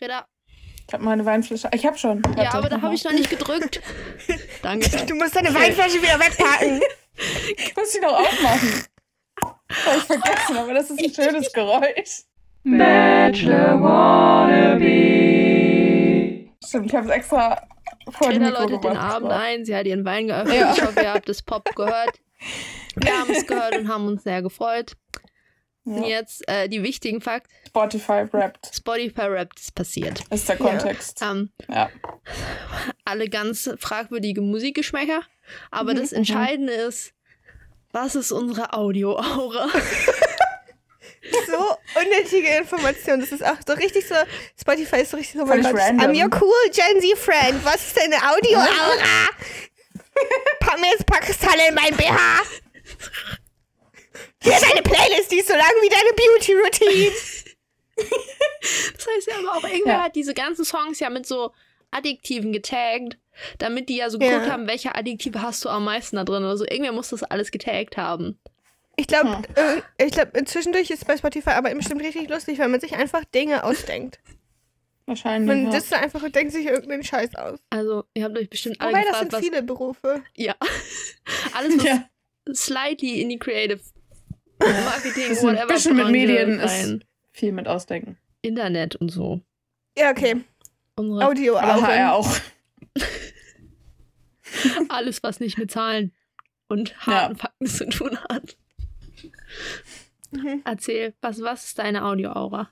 Greta. Ich habe meine Weinflasche. Ich habe schon. Warte, ja, aber da habe ich noch nicht gedrückt. Danke. Du musst deine Weinflasche wieder wegpacken. ich muss sie noch aufmachen. Habe ich vergessen, aber das ist ein schönes Geräusch. Bachelor Wannabe. Stimmt, ich habe es extra vor Greta läutet den Abend ein, sie hat ihren Wein geöffnet. Ja. Ich hoffe, ihr habt das Pop gehört. Wir haben es gehört und haben uns sehr gefreut. Ja. Jetzt äh, die wichtigen Fakten. Spotify rappt. Spotify rappt ist passiert. Ist der Kontext. Ja. Ähm, ja. Alle ganz fragwürdige Musikgeschmäcker. Aber mhm, das mhm. Entscheidende ist, was ist unsere Audio-Aura? so unnötige Information. Das ist auch so richtig so. Spotify ist so richtig so. Mein I'm your cool Gen Z friend. Was ist deine Audio-Aura? Pack mir jetzt Pakistan in mein BH. Hier ist eine Playlist, die ist so lang wie deine Beauty-Routine. das heißt ja aber auch, irgendwer ja. hat diese ganzen Songs ja mit so Adjektiven getaggt, damit die ja so geguckt ja. haben, welche Adjektive hast du am meisten da drin oder so. Irgendwer muss das alles getaggt haben. Ich glaube, hm. äh, ich glaube, zwischendurch ist es bei Spotify aber bestimmt richtig lustig, weil man sich einfach Dinge ausdenkt. Wahrscheinlich. Man ja. sitzt einfach und denkt sich irgendeinen Scheiß aus. Also, ihr habt euch bestimmt alle Wobei, gefragt, das sind was, viele Berufe. Ja. Alles, was ja. slightly in die Creative Marketing, whatever. Ein bisschen mit Medien ist viel mit Ausdenken. Internet und so. Ja, okay. Unsere Audio auch. HR auch. Alles, was nicht mit Zahlen und harten ja. Fakten zu tun hat. Mhm. Erzähl, was, was ist deine Audio-Aura?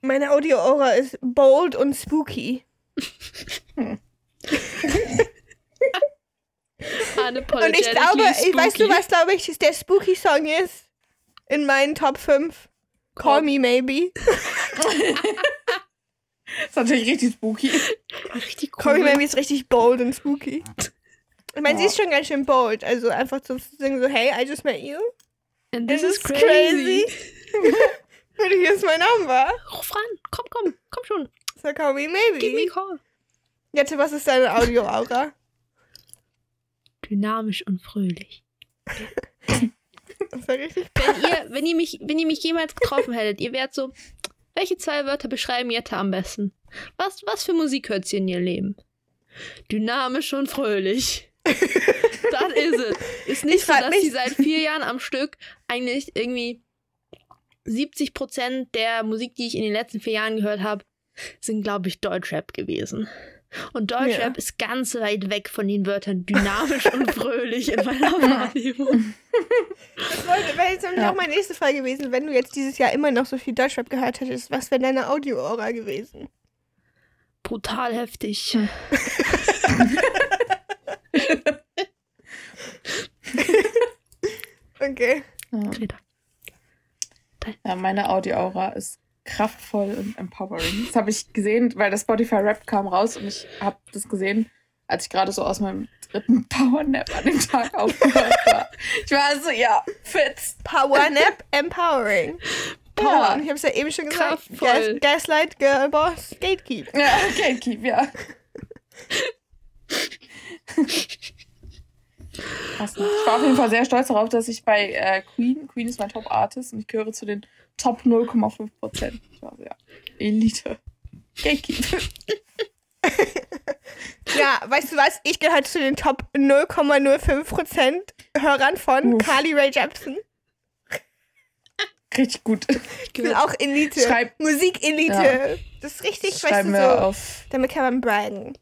Meine Audio-Aura ist bold und spooky. hm. und ich glaube, ich, weißt du, was glaube ich der spooky Song ist? In meinen Top 5. Call Me Maybe. ist natürlich richtig spooky. Richtig cool. Call Me Maybe ist richtig bold und spooky. Ich meine, oh. sie ist schon ganz schön bold. Also einfach zu singen so, hey, I just met you. And this, is crazy. crazy. Würde ich jetzt mein Name war. Ruf ran. Komm, komm. Komm schon. So call me maybe. Give me a call. Jette, was ist deine Audio-Aura? Dynamisch und fröhlich. Das war richtig wenn ihr, wenn ihr mich, wenn ihr mich jemals getroffen hättet, ihr wärt so, welche zwei Wörter beschreiben Jette am besten? Was, was für Musik hört sie in ihr Leben? Dynamisch und fröhlich. das ist es. Ist nicht so, dass sie seit vier Jahren am Stück eigentlich irgendwie 70 Prozent der Musik, die ich in den letzten vier Jahren gehört habe, sind, glaube ich, Deutschrap gewesen. Und Deutschrap ja. ist ganz weit weg von den Wörtern dynamisch und fröhlich in meiner Wahrnehmung. Das wäre jetzt ja. auch meine nächste Frage gewesen. Wenn du jetzt dieses Jahr immer noch so viel Deutschrap gehört hättest, was wäre deine Audio-Aura gewesen? Brutal heftig. Hm. okay. Ja. Ja, meine Audio-Aura ist kraftvoll und empowering. Das habe ich gesehen, weil das Spotify Rap kam raus und ich habe das gesehen, als ich gerade so aus meinem dritten Powernap an dem Tag aufgehört war. Ich war so, ja, fit. Powernap, empowering. Power. Ja, ich habe es ja eben schon gesagt. Gas, Gaslight, Girlboss, Gatekeep. Ja, Gatekeep, ja. Ich war auf jeden Fall sehr stolz darauf, dass ich bei äh, Queen, Queen ist mein Top-Artist und ich gehöre zu den Top 0,5 Prozent. Ja, Elite. Ja, weißt du was? Ich gehöre zu den Top 0,05 Prozent Hörern von Uff. Carly Ray Jepsen. Richtig gut. Ich bin auch Elite. Schreib, Musikelite. Ja. Das ist richtig, Schreiben weißt du, so. Auf. Damit kann man braggen.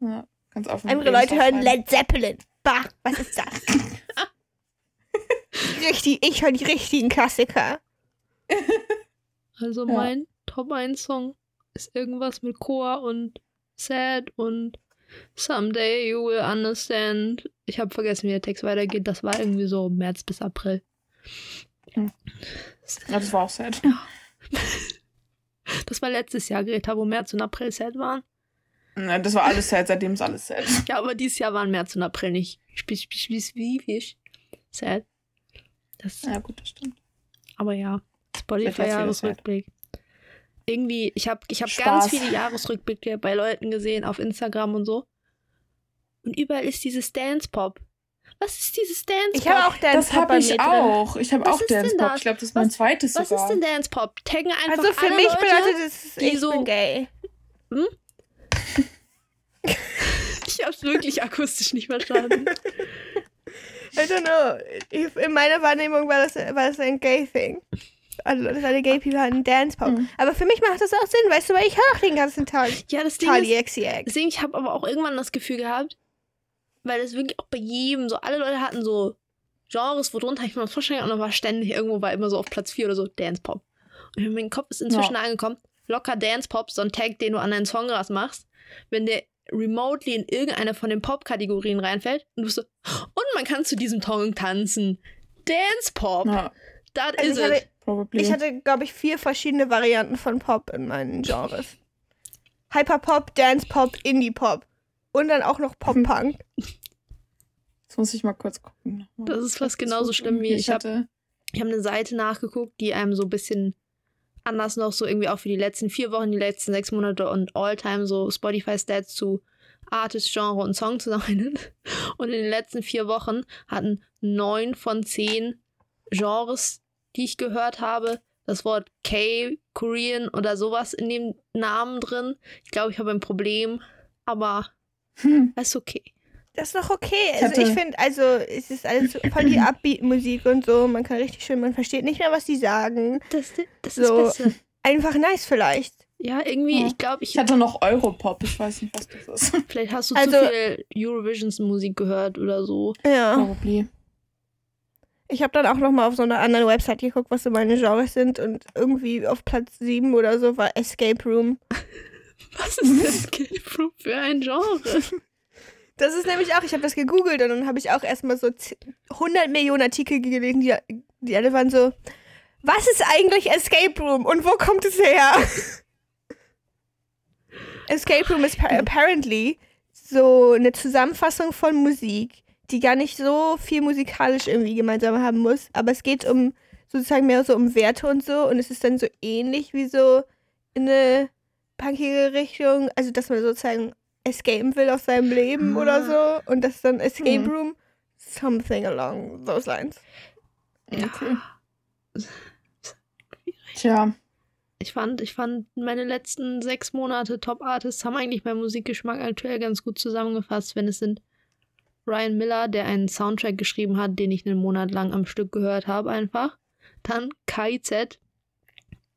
Ja, ganz offen. Andere Leute hören Led Zeppelin. Bah, was ist das? Richtig, ich höre die richtigen Klassiker. Also ja. mein Top 1 Song ist irgendwas mit Koa und Sad und Someday You Will Understand. Ich habe vergessen, wie der Text weitergeht. Das war irgendwie so März bis April. Hm. Ja, das war auch sad. Ja. Das war letztes Jahr, Greta, wo März und April sad waren. Ja, das war alles sad, seitdem ist alles sad. Ja, aber dieses Jahr waren März und April nicht wie sad. Das, ja, gut, das stimmt. Aber ja, Spotify-Jahresrückblick. Irgendwie, ich habe ich hab ganz viele Jahresrückblicke bei Leuten gesehen auf Instagram und so. Und überall ist dieses Dance-Pop. Was ist dieses Dance Pop? Ich habe auch Dance Pop. Das habe ich auch. Ich habe auch Dance Pop. Ich glaube, das ist mein was, zweites was sogar. Was ist denn Dance Pop? Taggen einfach Also für mich Leute, bedeutet es, ich so, bin gay. Hm? ich hab's wirklich akustisch nicht verstanden. I don't know. In meiner Wahrnehmung war das, war das ein Gay-Thing. Also, dass alle Gay People hatten Dance-Pop. Mhm. Aber für mich macht das auch Sinn, weißt du, weil ich höre auch den ganzen Tag. Ja, das Ding Charlie ist, deswegen, ich habe aber auch irgendwann das Gefühl gehabt, weil es wirklich auch bei jedem so, alle Leute hatten so Genres, worunter ich mir das wahrscheinlich auch noch war, ständig irgendwo war immer so auf Platz 4 oder so Dance-Pop. Und mein Kopf ist inzwischen ja. angekommen, locker Dance-Pop, so ein Tag, den du an deinen Songras machst, wenn der remotely in irgendeine von den Pop-Kategorien reinfällt und du so, und man kann zu diesem Song tanzen. Dance-Pop. Ja. That also is it. Hatte, Probably. Ich hatte, glaube ich, vier verschiedene Varianten von Pop in meinen Genres. Hyperpop, Dance-Pop, Indie-Pop. Und dann auch noch Pop-Punk. Jetzt muss ich mal kurz gucken. Das ist fast genauso schlimm wie ich. Ich habe hab eine Seite nachgeguckt, die einem so ein bisschen anders noch so irgendwie auch für die letzten vier Wochen, die letzten sechs Monate und All-Time so Spotify-Stats zu Artist, Genre und Song zusammennimmt. Und in den letzten vier Wochen hatten neun von zehn Genres, die ich gehört habe, das Wort K, Korean oder sowas in dem Namen drin. Ich glaube, ich habe ein Problem, aber hm. ist okay. Das ist doch okay. Also ich finde, also es ist alles voll die Upbeat-Musik und so. Man kann richtig schön, man versteht nicht mehr, was die sagen. Das, das so, ist besser. Einfach nice vielleicht. Ja, irgendwie, ja. ich glaube, ich. Ich hatte noch Europop, ich weiß nicht, was das ist. Vielleicht hast du also, zu viel Eurovisions-Musik gehört oder so. Ja. Probably. Ich habe dann auch noch mal auf so einer anderen Website geguckt, was so meine Genres sind und irgendwie auf Platz 7 oder so war Escape Room. was ist Escape Room für ein Genre? Das ist nämlich auch, ich habe das gegoogelt und dann habe ich auch erstmal so 100 Millionen Artikel gelesen, die, die alle waren so, was ist eigentlich Escape Room und wo kommt es her? Escape Room ist apparently so eine Zusammenfassung von Musik, die gar nicht so viel musikalisch irgendwie gemeinsam haben muss, aber es geht um sozusagen mehr so um Werte und so und es ist dann so ähnlich wie so in eine punkige Richtung, also dass man sozusagen escapen will aus seinem Leben ah. oder so. Und das ist dann Escape hm. Room. Something along those lines. Ja. Okay. Tja. Ich fand, ich fand, meine letzten sechs Monate Top Artists haben eigentlich meinen Musikgeschmack aktuell ganz gut zusammengefasst, wenn es sind Ryan Miller, der einen Soundtrack geschrieben hat, den ich einen Monat lang am Stück gehört habe, einfach. Dann KZ,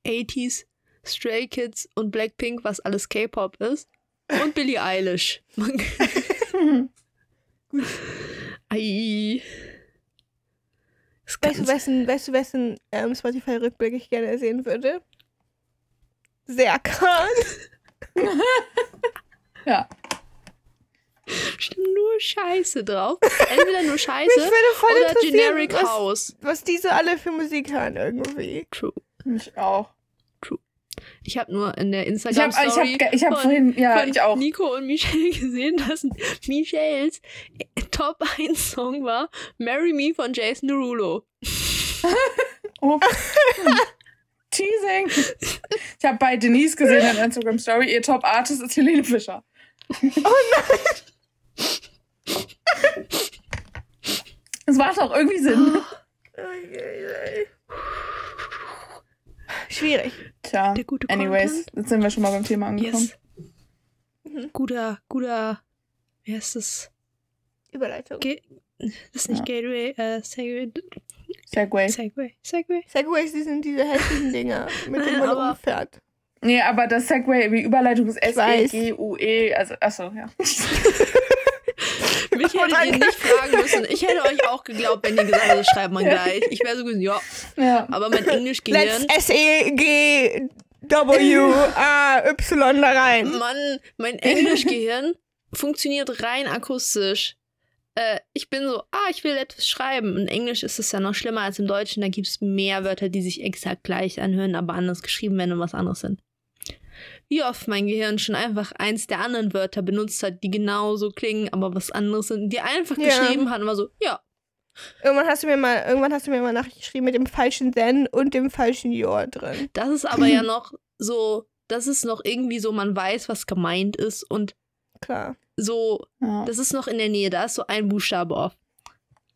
80s, Stray Kids und Blackpink, was alles K-Pop ist. Und Billie Eilish. Ei. Weißt du, wessen, weißt du, wessen ähm, Spotify-Rückblick ich gerne sehen würde? Serkan. ja. Stimmt nur Scheiße drauf. Entweder nur Scheiße oder Generic was, House. Was diese alle für Musik hören irgendwie. True. Mich auch. Ich habe nur in der Instagram-Story ich hab, ich hab, ich hab vorhin, ja, ich auch. Nico und Michelle gesehen, dass Michelles Top 1 Song war Marry Me von Jason Derulo. oh. Teasing. Ich habe bei Denise gesehen in der Instagram-Story, ihr Top Artist ist Helene Fischer. Oh nein! Es macht auch irgendwie Sinn. Schwierig. Tja, anyways, Content. jetzt sind wir schon mal beim Thema angekommen. Yes. Mhm. Guter, guter, wie heißt das? Überleitung. Ge das ist nicht ja. Gateway, äh, Segway. Segway. Segway. Segway. Segways, die sind diese hässlichen Dinger, mit denen man rumfährt. Nee, aber das Segway, wie Überleitung ist S-E-G-U-E, also, achso, ja. Ihr nicht fragen müssen. Ich hätte euch auch geglaubt, wenn ihr gesagt hättet, schreibt man gleich. Ich wäre so gewesen, ja. ja. Aber mein Englischgehirn. Let's S-E-G W-A-Y da rein. Mann, mein Englischgehirn funktioniert rein akustisch. Äh, ich bin so, ah, ich will etwas schreiben. In Englisch ist es ja noch schlimmer als im Deutschen. Da gibt es mehr Wörter, die sich exakt gleich anhören, aber anders geschrieben werden und was anderes sind wie oft mein Gehirn schon einfach eins der anderen Wörter benutzt hat, die genauso klingen, aber was anderes sind, die einfach ja. geschrieben hat und war so, ja. Irgendwann hast du mir mal, irgendwann hast du mir mal nachgeschrieben mit dem falschen Then und dem falschen Your drin. Das ist aber ja noch so, das ist noch irgendwie so, man weiß, was gemeint ist und klar. So, ja. das ist noch in der Nähe, da ist so ein Buchstabe auf.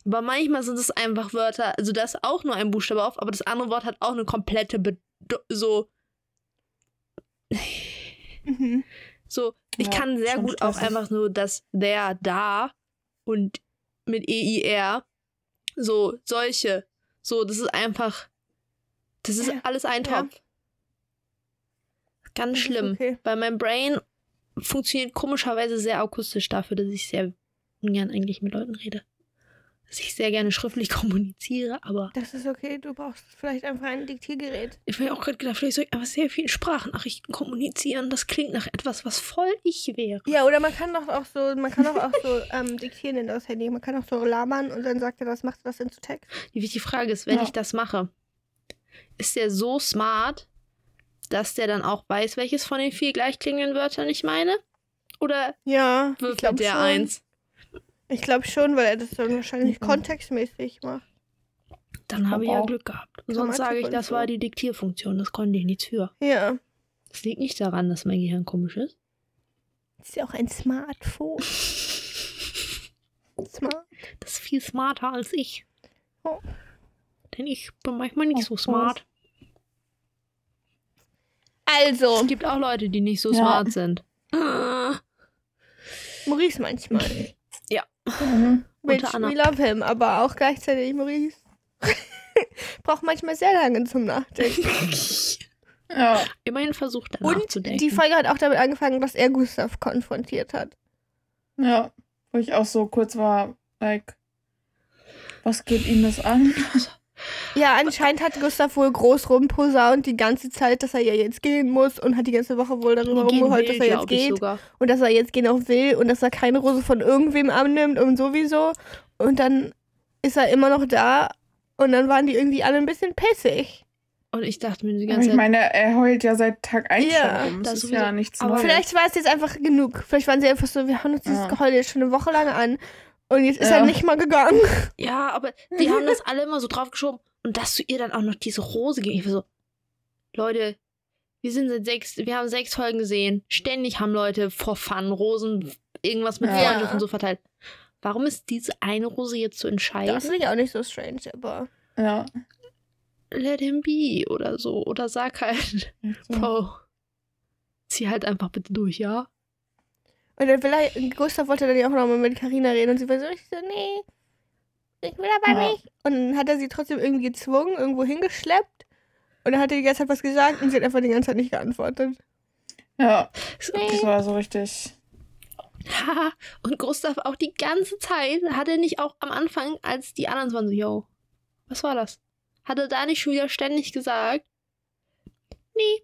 Aber manchmal sind es einfach Wörter, also da ist auch nur ein Buchstabe auf, aber das andere Wort hat auch eine komplette Be so Mhm. So, ich Ja, kann sehr gut auch einfach nur das der, da und mit EIR. So, solche. So, das ist einfach. Das ist Ja, alles ein ja. Topf. Ganz Das ist schlimm. okay. Weil mein Brain funktioniert komischerweise sehr akustisch dafür, dass ich sehr ungern eigentlich mit Leuten rede. Dass ich sehr gerne schriftlich kommuniziere, aber Das ist okay, du brauchst vielleicht einfach ein Diktiergerät. ich habe auch gerade gedacht, vielleicht soll ich einfach sehr viel Sprachnachrichten kommunizieren. Das klingt nach etwas, was voll ich wäre. Ja, oder man kann doch auch so, man kann doch auch so ähm, diktieren in das Handy. Man kann auch so labern und dann sagt er, das macht das in zu Text. Die wichtige Frage ist, wenn Ja. ich das mache, ist der so smart, dass der dann auch weiß, welches von den vier gleichklingenden Wörtern ich meine? Oder Ja, ich würfelt glaube der schon. eins? Ich glaube schon, weil er das dann wahrscheinlich Mhm. kontextmäßig macht. Dann habe ich ja. Glück gehabt. Und sonst sage ich, das so. war die Diktierfunktion. Das konnte ich nichts für. Ja. Das liegt nicht daran, dass mein Gehirn komisch ist. Ist ja auch ein Smartphone. Smart. Das ist viel smarter als ich. Oh. Denn ich bin manchmal nicht Oh, so smart. Also, Es gibt auch Leute, die nicht so Ja. smart sind. Ah, Maurice manchmal. Mhm. Which we love him, aber auch gleichzeitig Maurice. Braucht manchmal sehr lange zum Nachdenken. Ja. Immerhin versucht er Und nachzudenken. die Folge hat auch damit angefangen, dass er Gustav konfrontiert hat. Ja. Wo ich auch so kurz war, like, was geht ihm das an? Ja, anscheinend hat Gustav wohl groß rumposaunt die ganze Zeit, dass er ja jetzt gehen muss und hat die ganze Woche wohl darüber rumgeheult, dass er jetzt ich geht und dass er jetzt gehen auch will und dass er keine Rose von irgendwem annimmt und sowieso. Und dann ist er immer noch da und dann waren die irgendwie alle ein bisschen pissig. Und ich dachte mir die ganze ich Zeit, meine, er heult ja seit Tag 1 Ja, schon rum. das Das ist ja nichts Aber Neues. Vielleicht war es jetzt einfach genug. Vielleicht waren sie einfach so, wir haben uns dieses Ja. Geheul jetzt schon eine Woche lang an und jetzt ist Ja. er nicht mal gegangen. ja, aber die haben das alle immer so draufgeschoben. Und dass du ihr dann auch noch diese Rose gibst. Ich war so, Leute, wir sind seit sechs, wir haben sechs Folgen gesehen. Ständig haben Leute vor Fun Rosen, irgendwas mit Ja. Freundschaft und so verteilt. Warum ist diese eine Rose jetzt so Das entscheidend? finde ich auch nicht so strange, aber. Ja. Let him be oder so. Oder sag halt. Bro, zieh halt einfach bitte durch, ja? Und dann will er, Gustav wollte dann ja auch nochmal mit Karina reden und sie war so, ich so, nee, ich will aber Ja. nicht. Und dann hat er sie trotzdem irgendwie gezwungen, irgendwo hingeschleppt. Und dann hat er die ganze Zeit was gesagt und sie hat einfach die ganze Zeit nicht geantwortet. Ja, So, das war so richtig. Haha. und Gustav auch die ganze Zeit, hat er nicht auch am Anfang, als die anderen so waren so, yo, was war das? Hat er da nicht schon wieder ständig gesagt, nee,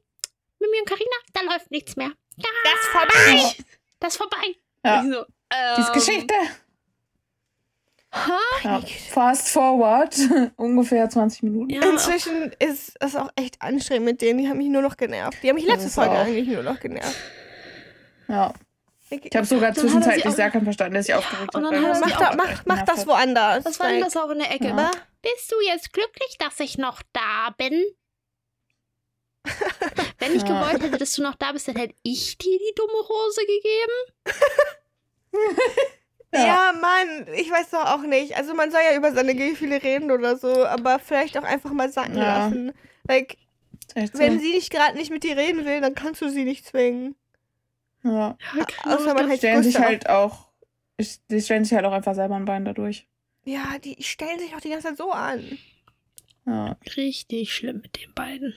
mit mir und Carina, da läuft nichts mehr. Ja, Das ist vorbei! Das ist vorbei. Ja. Ich so, Die ist ähm, Geschichte. Ha? Ja. Fast forward. Ungefähr 20 Minuten. Ja, Inzwischen ist es auch echt anstrengend mit denen. Die haben mich nur noch genervt. Die haben mich Das letzte Folge auch. eigentlich nur noch genervt. Ja. Ich, Ich habe sogar Dann zwischenzeitlich auch- Serkan verstanden, der sich aufgeregt und hat. dann weil hat er das sie mach, auch da, mach, mach das woanders. was war denn das auch in der Ecke? Ja. Bist du jetzt glücklich, dass ich noch da bin? Wenn ich Ja. gewollt hätte, dass du noch da bist, dann hätte ich dir die dumme Rose gegeben. Ja. Ja. Mann, ich weiß doch auch nicht. Also man soll ja über seine Gefühle reden oder so, aber vielleicht auch einfach mal sacken Ja. lassen. Like, wenn sie nicht gerade nicht mit dir reden will, dann kannst du sie nicht zwingen. ja. Außer man Die heißt stellen sich halt auch. Die stellen sich halt auch einfach selber ein Bein dadurch. Ja, die stellen sich auch die ganze Zeit so an. Ja. Richtig schlimm mit den beiden.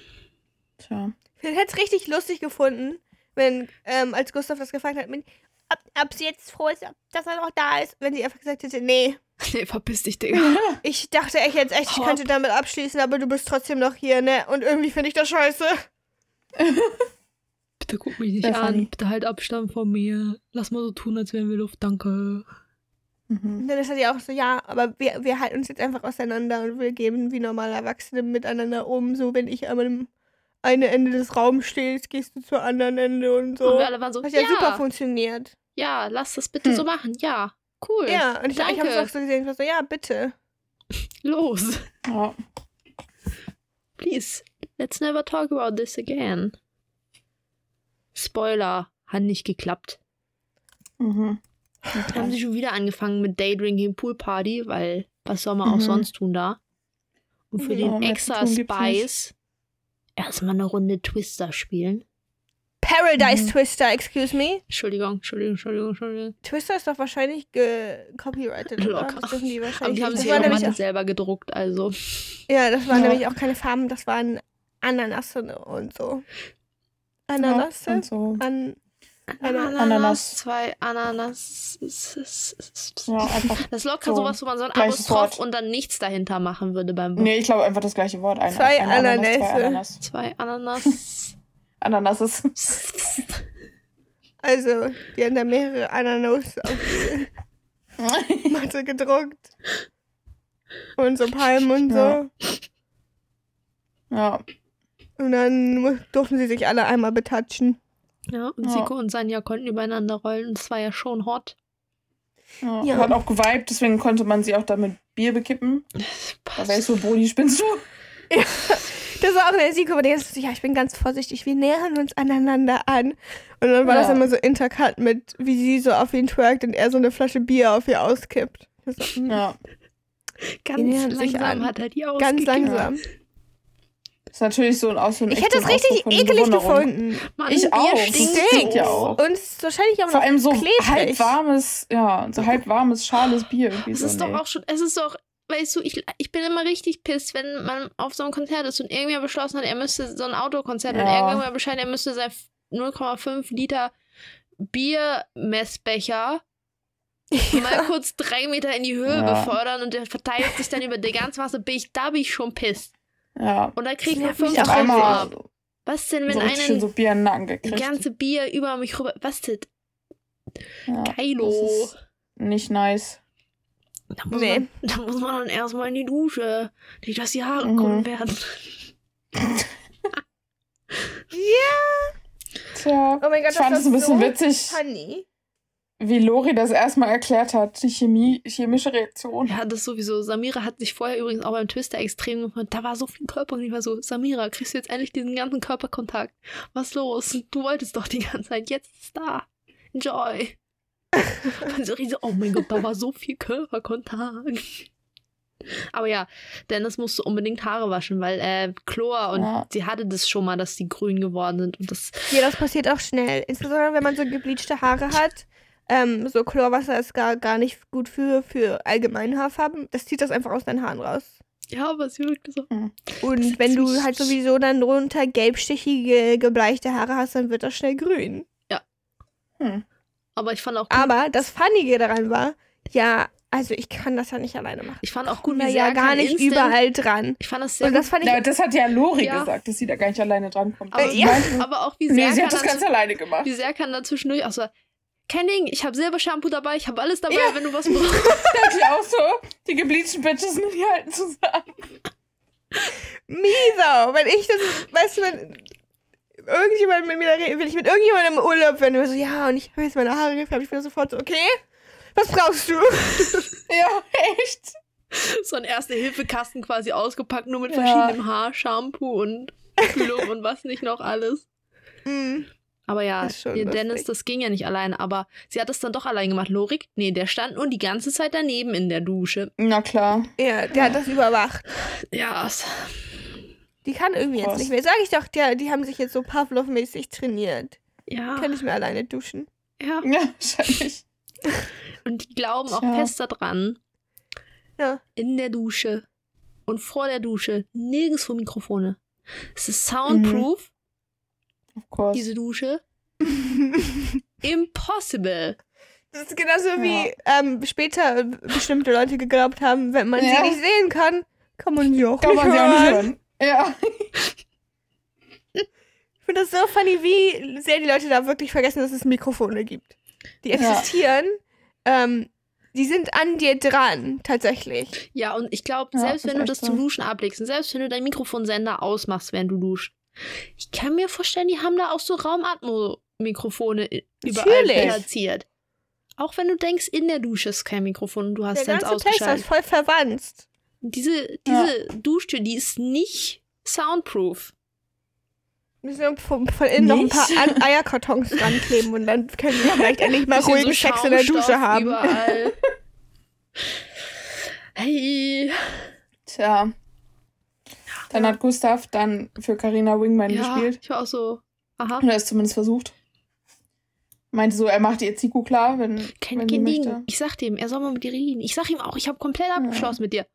Tja. Ich hätte es richtig lustig gefunden, wenn, ähm, als Gustav das gefragt hat, mit, ob, ob sie jetzt froh ist, dass er noch da ist, wenn sie einfach gesagt hätte, nee. Nee, verpiss dich, Digga. Ich dachte echt jetzt echt, ich Hau könnte damit abschließen, aber du bist trotzdem noch hier, ne? Und irgendwie finde ich das scheiße. Bitte guck mich nicht Sehr an. funny. Bitte halt Abstand von mir. Lass mal so tun, als wären wir Luft. Danke. Mhm. Und dann ist er ja auch so, ja, aber wir, wir halten uns jetzt einfach auseinander und wir gehen wie normale Erwachsene miteinander um. So, wenn ich am einen Ende des Raums stehst, gehst du zur anderen Ende und so. Und wir alle waren so, Hat ja, ja, super ja, funktioniert. lass das bitte Hm. so machen. Ja, cool. Ja, und ich, ich habe danke. es auch so gesehen, ich war so, ja, bitte. Los. Ja. Please, let's never talk about this again. Spoiler, hat nicht geklappt. Mhm. Dann haben sie schon wieder angefangen mit Daydrinking Pool Party, weil was soll man auch Mhm. sonst tun da? Und für Ja, den extra Spice erstmal eine Runde Twister spielen. Paradise Twister, excuse me. Entschuldigung, Entschuldigung, Entschuldigung, Entschuldigung. Twister ist doch wahrscheinlich copyrighted, oder? Locker. Das dürfen die Aber wahrscheinlich die haben sich ja auch mal selber gedruckt, also. Ja, das waren Ja. nämlich auch keine Farben, das waren Ananasse und so. Ananasse? Ja, und so. An Ananas, Ananas. zwei Ananas. Ja, einfach. Das ist locker So, sowas, wo man so ein Apostroph und dann nichts dahinter machen würde beim Wort. Nee, ich glaube einfach das gleiche Wort. Ein, Zwei Ananas, zwei Ananas. Zwei Ananas. Ananas ist. also, die haben da mehrere Ananas auf die Matte gedruckt. Und so Palmen und so. Ja. ja. Und dann durften sie sich alle einmal betatschen. Ja, und Ja. Siko und Sanja konnten übereinander rollen. Das war ja schon hot. ja. Ja. Hat auch geweibt, deswegen konnte man sie auch damit Bier bekippen. Da wärst du, Bodi, spinnst du? Das war auch eine Siko, aber die ist so, ja, ich bin ganz vorsichtig, wir nähern uns aneinander an. Und dann war das Ja. immer so intercut mit, wie sie so auf ihn twerkt und er so eine Flasche Bier auf ihr auskippt. Das mm, Ja. Ganz langsam an. hat er die Ganz ausgekippt. langsam. Ist natürlich so ein aus so Ich hätte es richtig Bewunderung. gefunden. Mann, Ich Bier auch. stinkt Das stinkt so. ja auch. Und es ist wahrscheinlich auch Vor noch allem so klebrig. halb warmes, ja, so halb warmes, schales Bier irgendwie Es so. ist doch nee. auch schon, es ist doch, weißt du, ich, ich bin immer richtig pisst, wenn man auf so einem Konzert ist und irgendwer beschlossen hat, er müsste so ein Autokonzert und Ja. irgendwer Bescheid, er müsste sein 0,5 Liter Biermessbecher mal kurz drei Meter in die Höhe Ja. befördern und der verteilt sich dann über die ganze Wasser, bin ich, da bin ich schon pisst. Ja. Und da nervt mich fünf Euro ab. Was denn, wenn so einen so Bier in den Nacken die gekriegt. ganze Bier über mich rüber, was denn? ja, Geilo. das ist nicht nice. Da muss, Nee. man, da muss man dann erstmal in die Dusche, nicht dass die Haare Mhm. kommen werden. Tja, Oh mein Gott, ich fand das es ein bisschen so witzig, funny. Wie Lori das erstmal erklärt hat, die Chemie, chemische Reaktion. Ja, das sowieso. Samira hat sich vorher übrigens auch beim Twister extrem gefreut. Da war so viel Körper und ich war so, Samira, kriegst du jetzt endlich diesen ganzen Körperkontakt? Was los? Du wolltest doch die ganze Zeit. Jetzt ist es da. Enjoy. Und so, ich so, oh mein Gott, da war so viel Körperkontakt. Aber ja, Dennis musste unbedingt Haare waschen, weil äh, Chlor und Ja. sie hatte das schon mal, dass die grün geworden sind. Und das, Ja, das passiert auch schnell. Insbesondere, wenn man so gebleachte Haare hat. Ähm, so Chlorwasser ist gar, gar nicht gut für, für allgemeine Haarfarben. Das zieht das einfach aus deinen Haaren raus. ja, aber sie wirkte so. Und wenn du halt sowieso dann drunter gelbstichige, gebleichte Haare hast, dann wird das schnell grün. Hm. Aber ich fand auch gut, Aber das Funnige daran war, ja, also ich kann das ja nicht alleine machen. ich fand auch gut, wie Na sie ja gar nicht Instant, überall dran. Ich fand das sehr Und das gut. fand ich Ja, das hat ja Lori Ja. gesagt, dass sie da gar nicht alleine drankommt. Aber, Äh, ja. aber auch wie Nee, sehr sie kann hat das ganz alleine gemacht. Wie sehr kann da zwischendurch auch so, kein Ding, ich habe Silbershampoo dabei, ich habe alles dabei, Ja. wenn du was brauchst. Hat die auch so, die gebleachten Bitches, die halten zusammen. Mieser, wenn ich das, weißt du, wenn irgendjemand mit mir da redet, wenn ich mit irgendjemandem im Urlaub bin, und so, ja, und ich habe jetzt meine Haare gefärbt, ich bin sofort so, okay, was brauchst du? Ja, echt. so ein Erste-Hilfe-Kasten quasi ausgepackt, nur mit Ja. verschiedenem Haarshampoo und Kühlung und was nicht noch alles. Mm. Aber ja, Dennis, das ging ja nicht alleine, aber sie hat es dann doch allein gemacht. Lorik, nee, der stand nur die ganze Zeit daneben in der Dusche. Na klar. Ja, der hat das überwacht. Ja, Die kann irgendwie jetzt Krass. nicht mehr. Sag ich doch, der, die haben sich jetzt so Pavlov-mäßig trainiert. ja, Kann ich mehr alleine duschen. ja. Ja, wahrscheinlich. Und die glauben auch Tja. fest daran, Ja. in der Dusche und vor der Dusche nirgendwo Mikrofone. Es ist soundproof, Of course. diese Dusche. Impossible. Das ist genauso wie ähm, später bestimmte Leute geglaubt haben, wenn man Ja. sie nicht sehen kann, kann man sie auch Kann nicht man sie auch hören. nicht hören. Ja. Ich finde das so funny, wie sehr die Leute da wirklich vergessen, dass es Mikrofone gibt. Die Ja. existieren. Ähm, die sind an dir dran, tatsächlich. Ja, und ich glaube, Ja, selbst wenn du das so. zum Duschen ablegst und selbst wenn du deinen Mikrofonsender ausmachst, während du duschst, ich kann mir vorstellen, die haben da auch so Raumatmo-Mikrofone überall platziert. Auch wenn du denkst, in der Dusche ist kein Mikrofon und du hast Der deins ganze Text ist ausgeschaltet. voll verwandt. Diese, diese Duschtür, die ist nicht soundproof. Wir müssen von, von innen noch ein paar Nicht? Eierkartons dran kleben und dann können wir vielleicht endlich mal ruhigen so Sex in der Dusche haben. Überall. hey. Tja. Dann hat Gustav dann für Carina Wingman Ja, gespielt. ich war auch so. Aha. Oder ist zumindest versucht. Meinte so, er macht ihr Zico klar, wenn, Kein wenn sie möchte. Ich sag dem, er soll mal mit dir reden. Ich sag ihm auch, ich habe komplett abgeschlossen mit dir.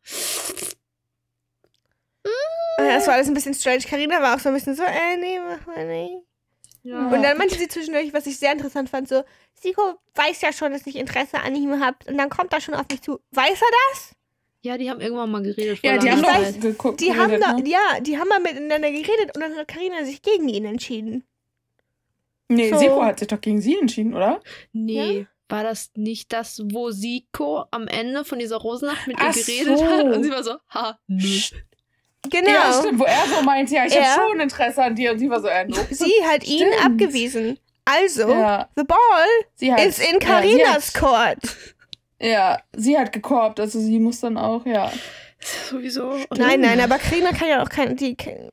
Ja, Das war alles ein bisschen strange. Karina war auch so ein bisschen so, äh, nee, mach mal nicht. Ja. Und dann meinte sie zwischendurch, was ich sehr interessant fand, so, Siko weiß ja schon, dass ich Interesse an ihm habe. Und dann kommt er schon auf mich zu. Weiß er das? Ja, die haben irgendwann mal geredet. Ja, die haben doch geguckt. Die haben geredet, da, ne? ja, die haben mal miteinander geredet und dann hat Karina sich gegen ihn entschieden. Nee, so- Siko hat sich doch gegen sie entschieden, oder? Nee, war das nicht das, wo Siko am Ende von dieser Rosennacht mit ihr Ach geredet so. hat? Und sie war so, ha, nö. Genau. Ja, stimmt, wo er so meint, ja, ich Er- habe schon Interesse an dir. Und sie war so, äh, no. Sie hat ihn Stimmt. abgewiesen. Also, Ja, the ball sie hat, ist in ja, Karinas Court. Ja, sie hat gekorbt, also sie muss dann auch, ja. Sowieso. Nein, nein, aber Karina kann ja auch kein, die kann,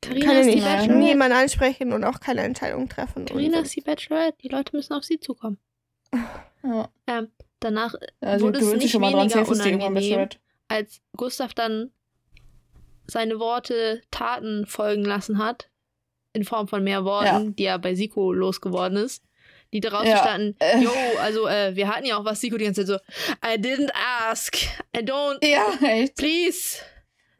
Carina kann ja nicht Bachelorette. niemanden ansprechen und auch keine Entscheidung treffen. Carina und ist die Bachelorette. Die Leute müssen auf sie zukommen. ja. Danach, Also Wurde es gewöhnt nicht sich schon mal dran, weniger irgendwann unangenehm? Bachelorette. als Gustav dann seine Worte Taten folgen lassen hat, in Form von mehr Worten, Ja. die er bei Siko losgeworden ist, die daraus Ja, standen, äh. yo, also äh, wir hatten ja auch was, Siko die ganze Zeit so, I didn't ask, I don't, Ja, echt. please,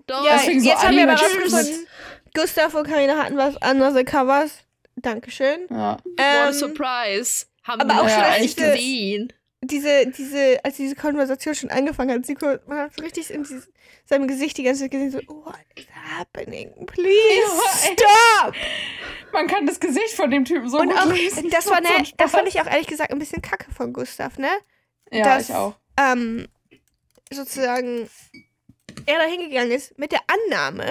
don't. Ja, Deswegen so jetzt haben wir aber Anime- rausgefunden, Gustav und Karina hatten was andere Covers. Dankeschön. Ja. What a Ähm, surprise. Haben aber wir auch schon, ja, diese- gesehen. Diese, diese, als diese Konversation schon angefangen hat, Siko, man hat so richtig in dieses, seinem Gesicht die ganze Zeit gesehen, so, what is happening? Please stop! Man kann das Gesicht von dem Typen so Und gut auch, lesen. das war, so ne, Spaß. das fand ich auch ehrlich gesagt ein bisschen kacke von Gustav, ne? Ja, dass- ich auch. ähm, sozusagen er da hingegangen ist mit der Annahme,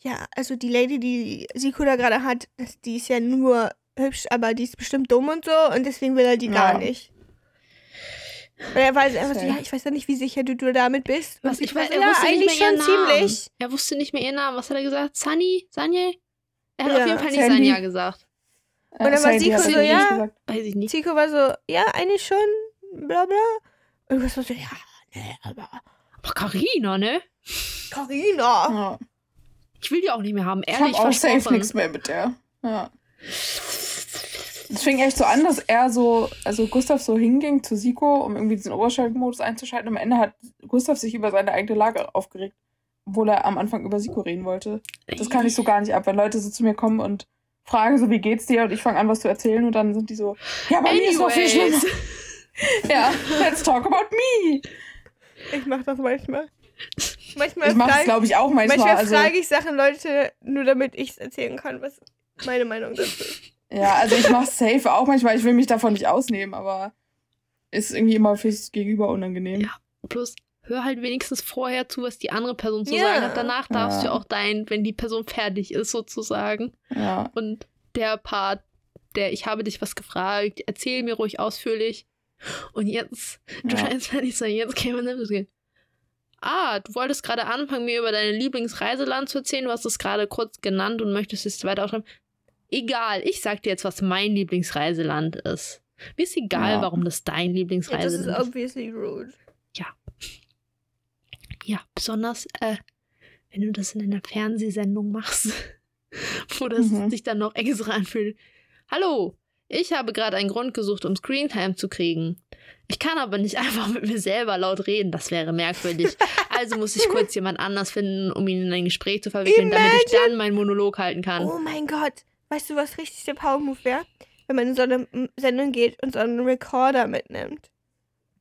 ja, also die Lady, die Siko da gerade hat, die ist ja nur hübsch, aber die ist bestimmt dumm und so und deswegen will er die gar Ja. nicht. Und er war einfach so, ja, ich weiß ja nicht, wie sicher du, du damit bist. Was, ich war weiß, er ja, wusste nicht eigentlich mehr ihren schon Namen. ziemlich. Er wusste nicht mehr ihren Namen. Was hat er gesagt? Sunny? Sanje? Er hat Ja, auf jeden Fall nicht Sandy. Sanja gesagt. Und dann war Sadie Siko so, ja. Weiß ich nicht. Siko war so, ja, eigentlich schon, bla bla. Und du warst so, ja, ne, aber Aber Carina, ne? Carina. Ja. Ich will die auch nicht mehr haben. Ich Ehrlich habe auch safe nichts mehr mit der. Ja. Es fing echt so an, dass er so, also Gustav so hinging zu Siko, um irgendwie diesen Oberschaltmodus einzuschalten. Am Ende hat Gustav sich über seine eigene Lage aufgeregt, obwohl er am Anfang über Siko reden wollte. Das kann ich so gar nicht ab, wenn Leute so zu mir kommen und fragen so, wie geht's dir? Und ich fange an, was zu erzählen und dann sind die so, ja, bei mir ist noch viel schlimmer. Anyways. Ja, let's talk about me. Ich mach das manchmal. Manchmal Ich mache es, glaube ich, auch manchmal. Manchmal also, frage ich Sachen Leute, nur damit ich es erzählen kann, was meine Meinung dazu ist. Ja, also ich mache safe auch manchmal. Ich will mich davon nicht ausnehmen, aber ist irgendwie immer fürs Gegenüber unangenehm. Ja. Plus, hör halt wenigstens vorher zu, was die andere Person zu Ja. sagen hat. Danach darfst Ja. du auch dein, wenn die Person fertig ist, sozusagen. Ja. Und der Part, der ich habe dich was gefragt, erzähl mir ruhig ausführlich. Und jetzt, du Ja. scheinst fertig zu sein, jetzt käme man gehen. Ah, du wolltest gerade anfangen, mir über dein Lieblingsreiseland zu erzählen. Du hast es gerade kurz genannt und möchtest es weiter ausschreiben. Egal, ich sag dir jetzt, was mein Lieblingsreiseland ist. Mir ist egal, Ja. warum das dein Ja, das ist Lieblingsreiseland ist. obviously rude. Ja, besonders, äh, wenn du das in einer Fernsehsendung machst, wo das Mhm. sich dann noch extra anfühlt. Hallo, ich habe gerade einen Grund gesucht, um Screentime zu kriegen. Ich kann aber nicht einfach mit mir selber laut reden, das wäre merkwürdig. Also muss ich kurz jemand anders finden, um ihn in ein Gespräch zu verwickeln, damit ich dann meinen Monolog halten kann. Oh mein Gott. Weißt du, was richtig der Power-Move wäre? Wenn man in so eine Sendung geht und so einen Recorder mitnimmt.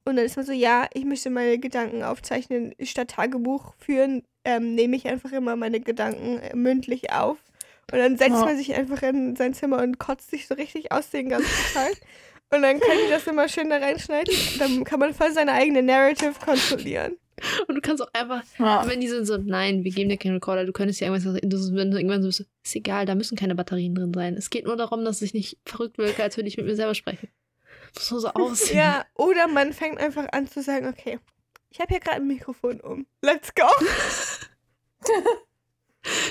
Und dann ist man so, ja, ich möchte meine Gedanken aufzeichnen, statt Tagebuch führen, ähm, nehme ich einfach immer meine Gedanken äh, mündlich auf. Und dann setzt Ja. man sich einfach in sein Zimmer und kotzt sich so richtig aus den ganzen Tag. Und dann kann ich das immer schön da reinschneiden. Dann kann man voll seine eigene Narrative kontrollieren. Und du kannst auch einfach, Ja. wenn die sind so, nein, wir geben dir keinen Recorder, du könntest ja irgendwas, du- wenn du irgendwann so bist, ist egal, da müssen keine Batterien drin sein. Es geht nur darum, dass ich nicht verrückt wirke, als würde ich mit mir selber sprechen. Muss nur so aussehen. Ja, oder man fängt einfach an zu sagen, okay, ich habe hier gerade ein Mikrofon um. Let's go.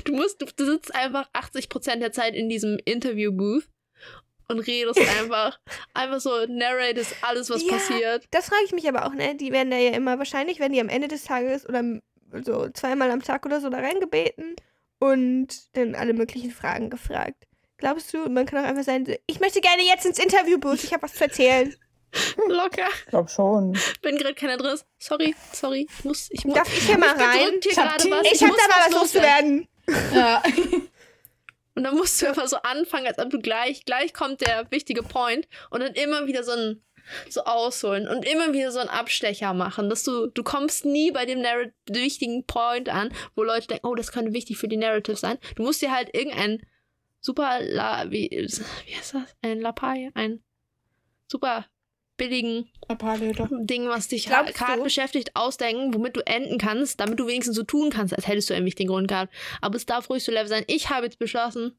Du musst, du, du sitzt einfach 80% der Zeit in diesem Interview-Booth und redest einfach, einfach so, narratest alles, was Ja. passiert. Das frage ich mich aber auch, ne? Die werden da ja immer, wahrscheinlich werden die am Ende des Tages oder so zweimal am Tag oder so da reingebeten und dann alle möglichen Fragen gefragt. Glaubst du, man kann auch einfach sein, ich möchte gerne jetzt ins Interviewbooth, ich habe was zu erzählen. Locker. Ich glaube schon. Wenn gerade keiner drin ist. Sorry, sorry. Ich muss, ich muss. Darf ich hier mal rein? Ich hab, ich hab da mal was loszuwerden. Ja. Und dann musst du einfach so anfangen, als ob du gleich, gleich kommt der wichtige Point und dann immer wieder so ein so ausholen und immer wieder so einen Abstecher machen, dass du du kommst nie bei dem Narr wichtigen Point an, wo Leute denken, oh, das könnte wichtig für die Narrative sein. Du musst dir halt irgendein super La wie, wie heißt das? Ein Lapai, ein super billigen Ding, was dich gerade beschäftigt, ausdenken, womit du enden kannst, damit du wenigstens so tun kannst, als hättest du einen wichtigen Grund gehabt. Aber es darf ruhig so level sein. Ich habe jetzt beschlossen,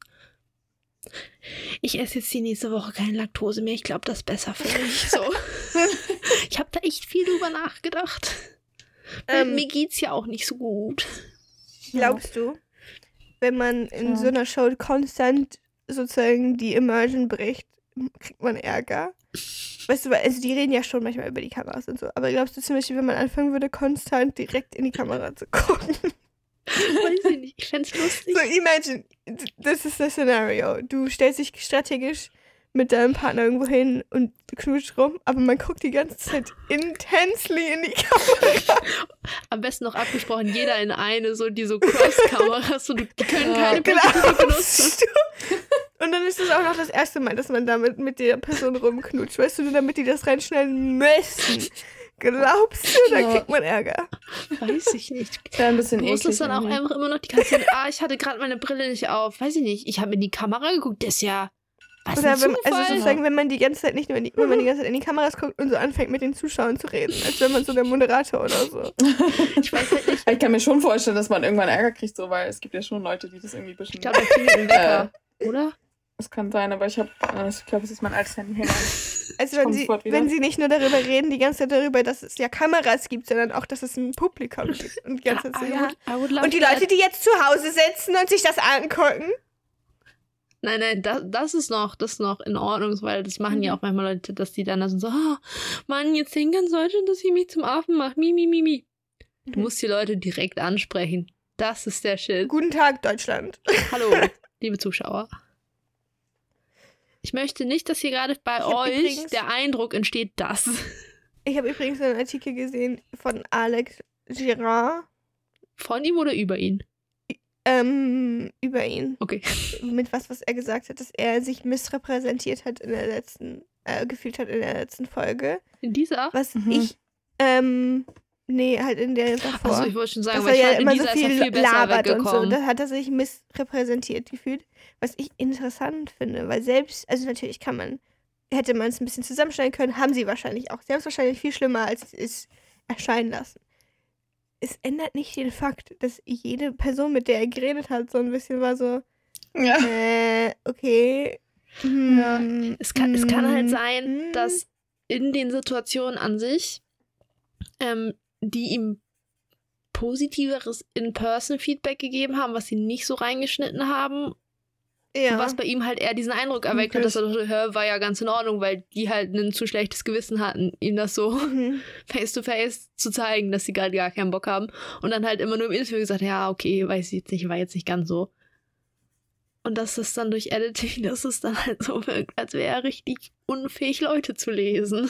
ich esse jetzt die nächste Woche keine Laktose mehr. Ich glaube, das ist besser für mich. So. ich habe da echt viel drüber nachgedacht. Ähm, mir geht's ja auch nicht so gut. Glaubst du, wenn man in ja. so einer Show konstant sozusagen die Immersion bricht, kriegt man Ärger? Weißt du, also die reden ja schon manchmal über die Kameras und so. Aber glaubst du zum Beispiel, wenn man anfangen würde, konstant direkt in die Kamera zu gucken? Weiß ich nicht. Ich fände lustig. So, imagine, das ist das Szenario. Du stellst dich strategisch mit deinem Partner irgendwo hin und knutscht rum, aber man guckt die ganze Zeit intensely in die Kamera. Am besten noch abgesprochen, jeder in eine, so die so Cross-Kameras, so, die können keine ja, benutzen. Und dann ist es auch noch das erste Mal, dass man damit mit der Person rumknutscht, weißt du, damit die das reinschneiden müssen. Glaubst du, da kriegt man Ärger? Weiß ich nicht. Ja, ein bisschen Muss es dann auch einfach immer noch die ganze Zeit, ah, ich hatte gerade meine Brille nicht auf. Weiß ich nicht. Ich habe in die Kamera geguckt, das ist ja. Was Oder wenn, also sozusagen, wenn man die ganze Zeit nicht nur in die, wenn man die ganze Zeit in die Kameras guckt und so anfängt mit den Zuschauern zu reden, als wenn man so der Moderator oder so. ich weiß halt nicht. Ich kann mir schon vorstellen, dass man irgendwann Ärger kriegt, so, weil es gibt ja schon Leute, die das irgendwie ein bisschen. Ich glaube, äh, oder? Das kann sein, aber ich habe, äh, ich glaube, es ist mein altes Handy. Also wenn sie, wenn sie nicht nur darüber reden, die ganze Zeit darüber, dass es ja Kameras gibt, sondern auch, dass es ein Publikum gibt. Und, die, ganze Zeit ja, ja, und die Leute, die jetzt zu Hause sitzen und sich das angucken. Nein, nein, das, das ist noch, das ist noch in Ordnung, weil das machen mhm. ja auch manchmal Leute, dass die dann so, oh, Mann, jetzt sehen ganz Deutschland, dass ich mich zum Affen mache. Mi, mi, mi, mi. Du mhm. musst die Leute direkt ansprechen. Das ist der Shit. Guten Tag, Deutschland. Hallo, liebe Zuschauer. Ich möchte nicht, dass hier gerade bei euch übrigens, der Eindruck entsteht, dass. Ich habe übrigens einen Artikel gesehen von Alex Girard. Von ihm oder über ihn? Ähm, über ihn. Okay. Mit was, was er gesagt hat, dass er sich missrepräsentiert hat in der letzten, äh, gefühlt hat in der letzten Folge. In dieser? Was mhm. ich, ähm, Nee, halt in der davor. Achso, ich wollte schon sagen, weil er ja immer so viel, viel labert und so. Da hat er sich missrepräsentiert gefühlt. Was ich interessant finde, weil selbst, also natürlich kann man, hätte man es ein bisschen zusammenstellen können, haben sie wahrscheinlich auch. Sie haben es wahrscheinlich viel schlimmer, als es ist, erscheinen lassen. Es ändert nicht den Fakt, dass jede Person, mit der er geredet hat, so ein bisschen war so, ja. äh, okay. Hm, ja. Es, kann, hm, es kann halt sein, hm. dass in den Situationen an sich ähm, die ihm positiveres In-Person-Feedback gegeben haben, was sie nicht so reingeschnitten haben. Ja. Was bei ihm halt eher diesen Eindruck erweckt okay. hat, dass er dachte, hör, war ja ganz in Ordnung, weil die halt ein zu schlechtes Gewissen hatten, ihm das so mhm. face to face zu zeigen, dass sie gerade gar keinen Bock haben. Und dann halt immer nur im Interview gesagt, ja, okay, weiß ich jetzt nicht, war jetzt nicht ganz so. Und dass es dann durch Editing, dass es dann halt so wirkt, als wäre er richtig unfähig, Leute zu lesen.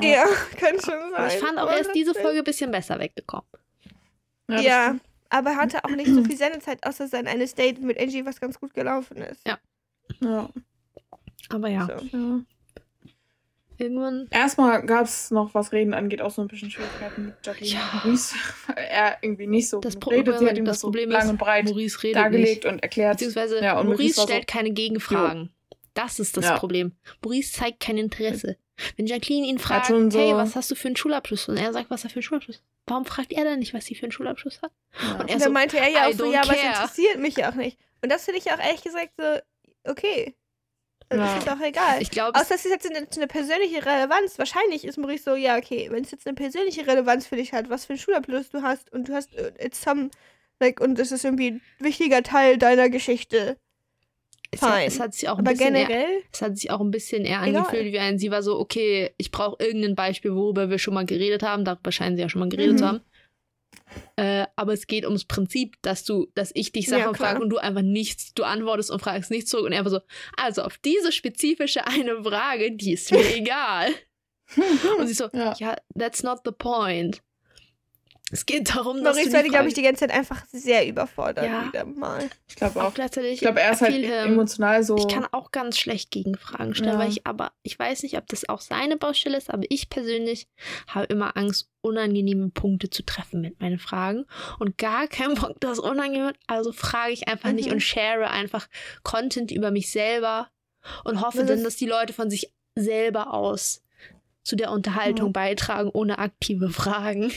Ja, kann schon sein. Aber ich fand auch erst diese Folge ein bisschen besser weggekommen. Ja, ja aber hatte auch nicht so viel Sendezeit, außer sein eines Date mit Angie, was ganz gut gelaufen ist. Ja. Ja. Aber ja. So. ja. Irgendwann. Erstmal gab es noch, was Reden angeht, auch so ein bisschen Schwierigkeiten mit Jacqueline ja. Maurice. Er irgendwie nicht so das redet. Sie hat ihm das, das Problem so lang und breit dargelegt nicht. und erklärt. Beziehungsweise ja, und Maurice stellt so keine Gegenfragen. Jo. Das ist das ja. Problem. Maurice zeigt kein Interesse. Wenn Jacqueline ihn fragt, so hey, was hast du für einen Schulabschluss? Und er sagt, was er für einen Schulabschluss Warum fragt er dann nicht, was sie für einen Schulabschluss hat? Ja. Und er und so, meinte er ja auch so, ja, care. was interessiert mich ja auch nicht. Und das finde ich auch ehrlich gesagt so, okay. Also ja. ist auch egal. Ich glaube. Außer es ist jetzt eine, eine, persönliche Relevanz. Wahrscheinlich ist Maurice so, ja, okay, wenn es jetzt eine persönliche Relevanz für dich hat, was für einen Schulabschluss du hast und du hast, äh, it's some, like, und es ist irgendwie ein wichtiger Teil deiner Geschichte es hat, es hat, sich auch ein aber bisschen generell? Eher, es hat sich auch ein bisschen eher Egal. angefühlt wie ein, sie war so, okay, ich brauche irgendein Beispiel, worüber wir schon mal geredet haben. Darüber scheinen sie ja schon mal geredet mhm. zu haben. Äh, aber es geht ums Prinzip, dass du, dass ich dich Sachen Ja, frage und du einfach nichts, du antwortest und fragst nichts zurück und er einfach so, also auf diese spezifische eine Frage, die ist mir egal. Und sie so, Ja. ja. that's not the point. Es geht darum, dass Maurice du war, die glaube ich, die ganze Zeit einfach sehr überfordert Ja. wieder mal. Ich glaube auch auch. gleichzeitig. Ich glaube, er ist halt viel, ähm, emotional so. Ich kann auch ganz schlecht Gegenfragen stellen, Ja. weil ich aber, ich weiß nicht, ob das auch seine Baustelle ist, aber ich persönlich habe immer Angst, unangenehme Punkte zu treffen mit meinen Fragen und gar keinen Bock, das unangenehm. Also frage ich einfach nicht Mhm. und share einfach Content über mich selber und hoffe Das dann, dass die Leute von sich selber aus zu der Unterhaltung Ja. beitragen, ohne aktive Fragen.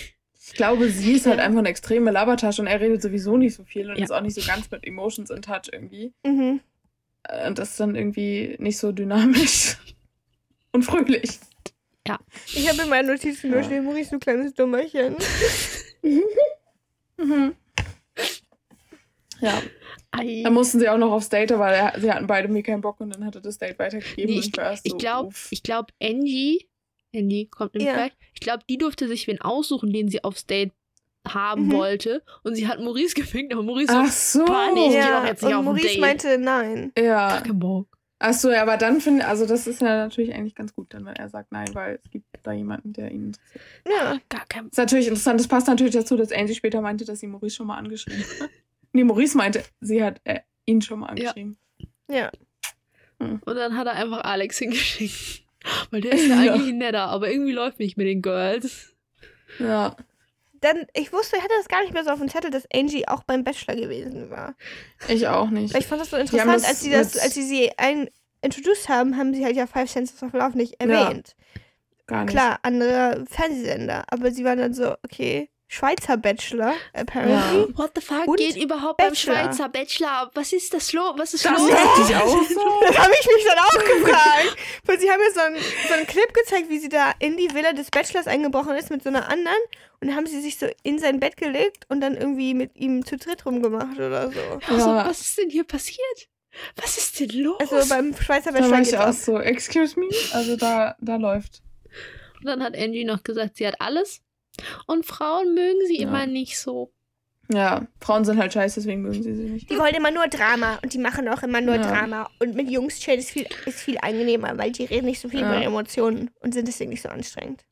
Ich glaube, sie ist halt einfach eine extreme Labertasche und er redet sowieso nicht so viel und Ja. ist auch nicht so ganz mit Emotions in touch irgendwie. Mhm. Äh, Und das ist dann irgendwie nicht so dynamisch und fröhlich. Ich habe in meinen Notizen nur Ja. stehen, Maurice, du kleines Dummerchen. Mhm. Ja, Ei. dann mussten sie auch noch aufs Date, weil er, sie hatten beide mir keinen Bock und dann hat er das Date weitergegeben. Nee, ich Ich so, ich glaube, Angie, Angie kommt nämlich Ja. gleich. Ich glaube, die durfte sich wen aussuchen, den sie aufs Date haben Mhm. wollte. Und sie hat Maurice gefickt, aber Maurice Ach so, so. Panik. Ja, jetzt nicht und auf Maurice Date. meinte nein. Ja. kein Bock. Ach so, ja, aber dann finde also das ist ja natürlich eigentlich ganz gut, dann wenn er sagt nein, weil es gibt da jemanden, der ihn interessiert. Ja. Gar kein ist natürlich interessant, das passt natürlich dazu, dass Angie später meinte, dass sie Maurice schon mal angeschrieben hat. Nee, Maurice meinte, sie hat äh, ihn schon mal Ja. angeschrieben. Ja. Und dann hat er einfach Alex hingeschickt. Weil der ist ja Ja. eigentlich netter, aber irgendwie läuft nicht mit den Girls. Ja. Dann, ich wusste, ich hatte das gar nicht mehr so auf dem Zettel, dass Angie auch beim Bachelor gewesen war. Ich auch nicht. Weil ich fand das so interessant, das als sie das, als sie sie ein introduced haben, haben sie halt ja Five Senses of Love nicht erwähnt. Gar nicht. Klar, andere Fernsehsender, aber sie waren dann so, okay, Schweizer Bachelor, apparently. What the fuck Und geht überhaupt beim Bachelor. Schweizer Bachelor ab? Was ist das los? Was ist Das los? so. Das habe ich mich dann auch gefragt. Weil sie haben mir so einen, so einen Clip gezeigt, wie sie da in die Villa des Bachelors eingebrochen ist mit so einer anderen. Und dann haben sie sich so in sein Bett gelegt und dann irgendwie mit ihm zu dritt rumgemacht oder so. Also, Ja. was ist denn hier passiert? Was ist denn los? Also beim Schweizer Da Bachelor war geht's ich auch ab. so, excuse me? Also da, da läuft. Und dann hat Angie noch gesagt, sie hat alles. Und Frauen mögen sie Ja. immer nicht so. Ja, Frauen sind halt scheiße, deswegen mögen sie sie nicht. Die wollen immer nur Drama und die machen auch immer nur Ja. Drama. Und mit Jungs chillen ist viel, ist viel angenehmer, weil die reden nicht so viel Ja. über Emotionen und sind deswegen nicht so anstrengend.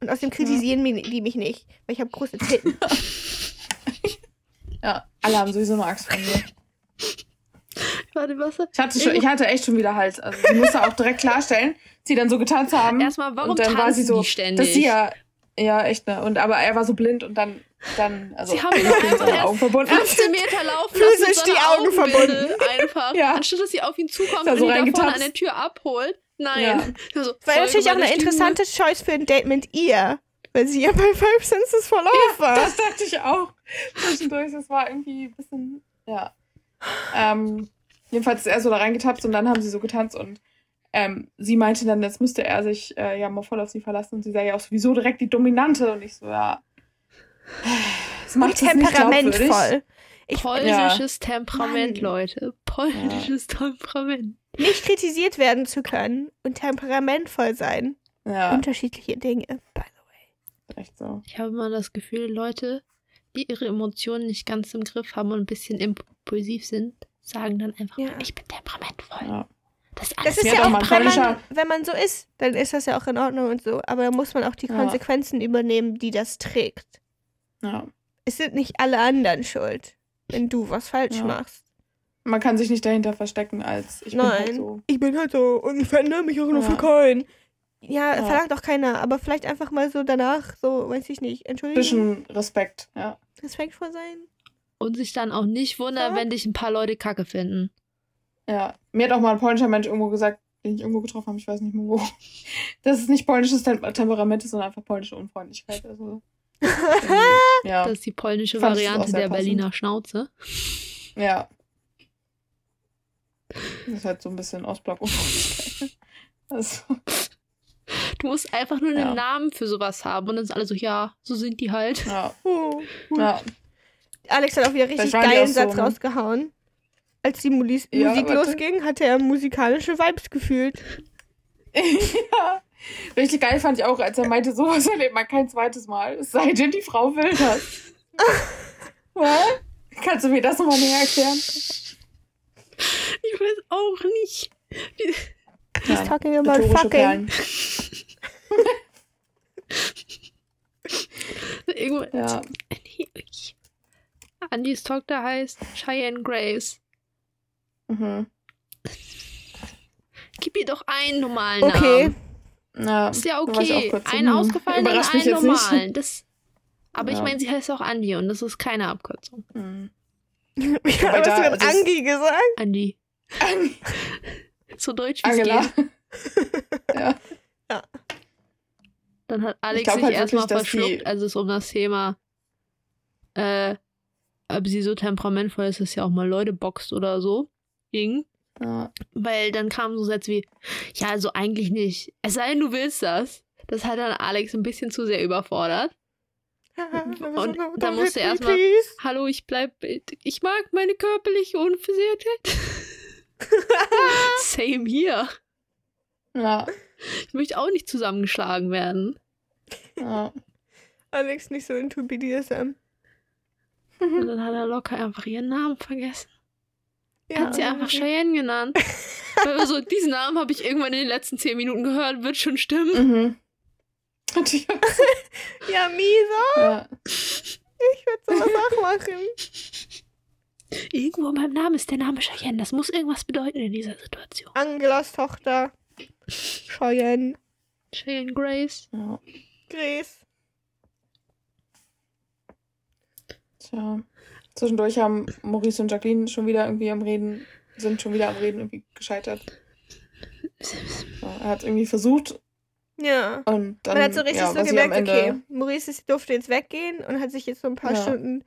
Und außerdem kritisieren mi- die mich nicht, weil ich habe große Titten. Ja, alle haben sowieso nur Angst vor mir. Warte, was? Ich hatte, schon, ich hatte echt schon wieder Hals. Also sie musste auch direkt klarstellen, sie dann so getan zu haben. Erstmal, warum und dann war sie so, ständig? dass sie ja, ja echt ne. Und aber er war so blind und dann, dann, also Sie haben ihn so einfach Augen verbunden. 15 Meter laufen Physisch lassen so die Augen Augenbinde Einfach. Ja. Anstatt dass sie auf ihn zukommt und so ihn da vorne an der Tür abholt. Nein. Ja. Also, War natürlich auch eine Stimme. interessante Choice für ein Date mit ihr. Weil sie ja bei Five Senses for Love war. Das dachte ich auch zwischendurch. Das war irgendwie ein bisschen, ja. Ähm, jedenfalls ist er so da reingetapst und dann haben sie so getanzt und ähm, sie meinte dann, jetzt müsste er sich äh, ja mal voll auf sie verlassen und sie sei ja auch sowieso direkt die Dominante und ich so, ja. Das macht Und temperamentvoll. Ich, Polnisches Temperament, Mann. Leute. Polnisches Temperament. nicht kritisiert werden zu können und temperamentvoll sein. Ja, Unterschiedliche Dinge, by the way. echt so. Ich habe immer das Gefühl, Leute, die ihre Emotionen nicht ganz im Griff haben und ein bisschen impulsiv sind, sagen dann einfach, Ja. ich bin temperamentvoll. Ja. Das ist alles Das ist ja auch wenn man, wenn man so ist, dann ist das ja auch in Ordnung und so. Aber da muss man auch die Ja. Konsequenzen übernehmen, die das trägt. Ja. Es sind nicht alle anderen schuld, wenn du was falsch Ja. machst. Man kann sich nicht dahinter verstecken als ich bin halt Nein. so. Ich bin halt so und ich verändere mich auch nur Ja. für keinen. Ja, Ja. verlangt auch keiner, aber vielleicht einfach mal so danach, so, weiß ich nicht, Entschuldigung, Bisschen Respekt, ja. respektvoll sein. Und sich dann auch nicht wundern, Ja. wenn dich ein paar Leute kacke finden. Ja, mir hat auch mal ein polnischer Mensch irgendwo gesagt, den ich irgendwo getroffen habe, ich weiß nicht mehr wo, dass es nicht polnisches Tem Temperament ist, sondern einfach polnische Unfreundlichkeit. Also, ja, Das ist die polnische Fand Variante der passend. Berliner Schnauze. ja. Das ist halt so ein bisschen Ostblock Unfreundlichkeit. Also, Du musst einfach nur einen Ja. Namen für sowas haben und dann sind alle so, ja, so sind die halt. ja, Oh. ja. Alex hat auch wieder richtig geilen auch so, Satz ne? rausgehauen. Als die Mulis Ja, Musik warte. losging, hatte er musikalische Vibes gefühlt. ja. Richtig geil fand ich auch, als er meinte, sowas erlebt man kein zweites Mal. Es sei denn, die Frau will das. Was? Kannst du mir das nochmal näher erklären? Ich weiß auch nicht. He's talking about fucking. Irgendwo, ja. Andys Tochter heißt Cheyenne Grace. Mhm. Gib ihr doch einen normalen okay. Namen. Ja, ist ja okay. Einen hm. ausgefallenen und einen normalen. Das, aber ja. ich meine, sie heißt auch Andi und das ist keine Abkürzung. Mhm. Wie hast du mit Angi gesagt? Andi. Andi. so deutsch wie es geht. ja. ja. Dann hat Alex sich halt erstmal verschluckt, als es um das Thema, äh, ob sie so temperamentvoll ist, dass sie auch mal Leute boxt oder so ging. Ja. Weil dann kamen so Sätze wie, ja, also eigentlich nicht. Es sei denn, du willst das. Das hat dann Alex ein bisschen zu sehr überfordert. Und da musste er erstmal, hallo, ich bleib, ich mag meine körperliche Unversehrtheit. Same hier. Ja. Ich möchte auch nicht zusammengeschlagen werden. Ja. Alex nicht so into BDSM. Und dann hat er locker einfach ihren Namen vergessen. Ja, hat sie einfach Cheyenne genannt. also, diesen Namen habe ich irgendwann in den letzten zehn Minuten gehört, wird schon stimmen. Mhm. ja, Misa. Ja. Ich würde sowas auch machen. Irgendwo in meinem Namen ist der Name Cheyenne. Das muss irgendwas bedeuten in dieser Situation. Angelas Tochter. Cheyenne. Cheyenne Grace. Ja. Grace. Tja. Zwischendurch haben Maurice und Jacqueline schon wieder irgendwie am Reden, sind schon wieder am Reden irgendwie gescheitert. Er hat irgendwie versucht. Ja. Und dann, Man hat so richtig ja, so gemerkt, okay, Maurice durfte jetzt weggehen und hat sich jetzt so ein paar ja. Stunden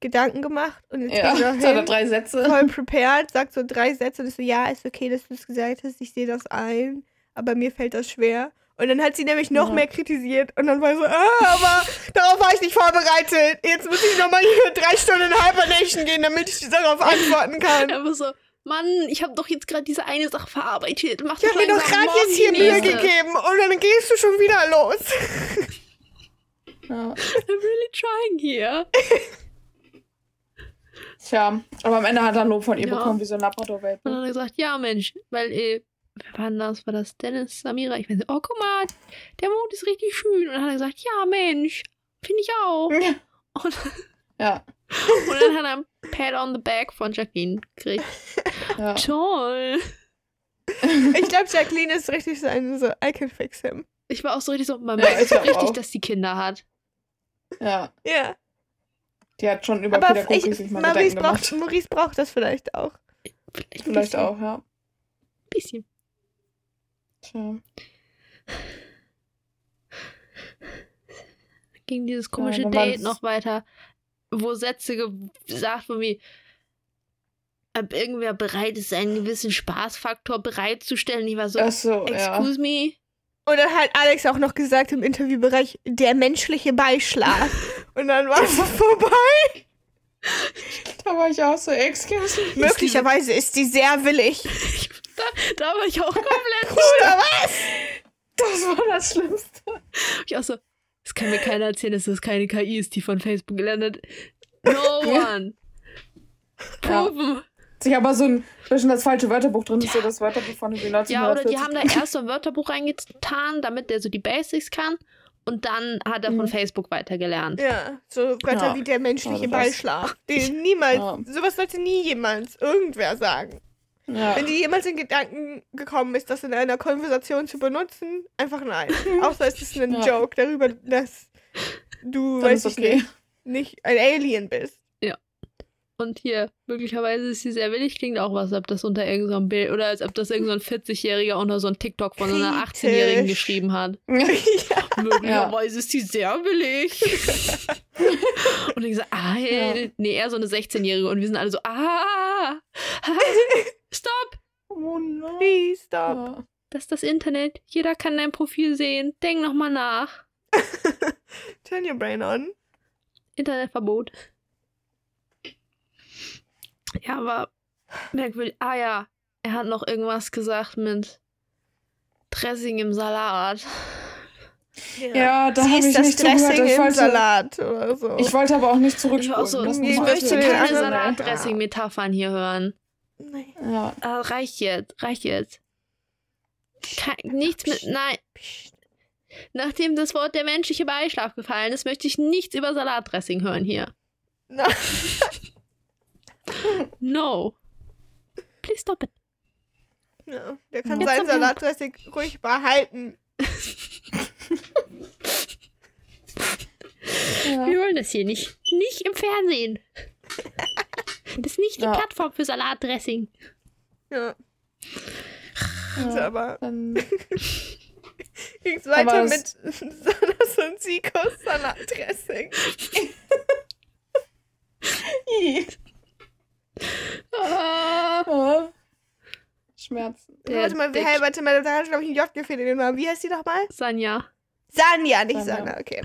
Gedanken gemacht und jetzt ja, geht er hin, drei Sätze. voll prepared, sagt so drei Sätze und ist so, ja, ist okay, dass du es gesagt hast, ich sehe das ein, aber mir fällt das schwer. Und dann hat sie nämlich noch ja. mehr kritisiert und dann war so, ah, aber darauf war ich nicht vorbereitet. Jetzt muss ich nochmal hier drei Stunden in Hibernation gehen, damit ich darauf antworten kann. Aber so, Mann, ich habe doch jetzt gerade diese eine Sache verarbeitet. Mach ich habe mir doch gerade jetzt hier Mühe gegeben und dann gehst du schon wieder los. Ja. I'm really trying here. Tja, aber am Ende hat er Lob von ihr ja. bekommen, wie so ein Labrador-Welt. Und dann hat er gesagt, ja Mensch, weil äh, wer war das? War das Dennis, Samira? Ich weiß oh, guck mal, der Mond ist richtig schön. Und dann hat er gesagt, ja, Mensch, finde ich auch. Ja. Und, ja. und dann hat er ein Pat on the Back von Jacqueline gekriegt. Ja. Toll. Ich glaube, Jacqueline ist richtig so ein, so, I can fix him. Ich war auch so richtig so, man merkt ja, richtig, auch. dass die Kinder hat. Ja. Ja. Die hat schon über Aber Cookie sich mal Maurice Gedanken braucht, gemacht. Maurice braucht das vielleicht auch. Vielleicht, vielleicht auch, ja. Bisschen. Tja. Ging dieses komische ja, Date noch weiter, wo Sätze gesagt wurden wie, ob irgendwer bereit ist, einen gewissen Spaßfaktor bereitzustellen. Ich war so, so excuse ja. me. Und dann hat Alex auch noch gesagt im Interviewbereich, der menschliche Beischlaf. Und dann war es vorbei. Da war ich auch so, excuse me. Möglicherweise ist die sehr willig. Da, da war ich auch komplett Oder was? Das war das Schlimmste. Ich auch so, es kann mir keiner erzählen, dass das keine KI ist, die von Facebook gelandet. No one. Proven. Ja. Sich aber so ein, zwischen das falsche Wörterbuch drin ist, so das Wörterbuch von den 1940. Ja, oder die haben da erst so ein Wörterbuch reingetan, damit der so die Basics kann. Und dann hat er von mhm. Facebook weitergelernt. Ja, so Wörter ja. wie der menschliche also Ballschlag. Den niemals, ja. sowas sollte nie jemals irgendwer sagen. Ja. Wenn dir jemals in Gedanken gekommen ist, das in einer Konversation zu benutzen, einfach nein. Außer es ist ein ja. Joke darüber, dass du, weißt okay. nicht, nicht ein Alien bist. Ja. Und hier, möglicherweise ist sie sehr willig, klingt auch was, ob das unter irgendeinem Bild oder als ob das irgendein so 40-Jähriger unter so ein TikTok von einer 18-Jährigen geschrieben hat. Ja. Möglicherweise ja. ist sie sehr willig. und ich so, ah, ja. nee, eher so eine 16-Jährige. Und wir sind alle so, ah, Stop! Oh nein. Please stop. Das ist das Internet. Jeder kann dein Profil sehen. Denk nochmal nach. Turn your brain on. Internetverbot. Ja, aber merkwürdig. Ah ja, er hat noch irgendwas gesagt mit Dressing im Salat. Ja, da habe ich das nicht Dressing zugehört. Ich im wollte, Salat oder so. ich wollte aber auch nicht Ich, zurückspulen. auch so, ich möchte keine Salatdressing-Metaphern hier hören. Nee. Ja, Ah, reicht jetzt, reicht jetzt. Kein, nichts mit, nein. Nachdem das Wort der menschliche Beischlaf gefallen ist, möchte ich nichts über Salatdressing hören hier. No. No. Please stop it. Ja, der kann Jetzt sein Salatdressing ruhig behalten. ja. Wir wollen das hier nicht. Nicht im Fernsehen. Das ist nicht die Ja. Plattform für Salatdressing. Ja. Also, ja. aber Dann, ging's weiter mit es- Sonos und Sikos Salatdressing. Ah. Schmerzen. Der- warte mal, hey, warte mal, da hat glaube ich ein J gefehlt in dem Namen. Wie heißt die nochmal? Sanja. Sanja, nicht Sanja. Okay.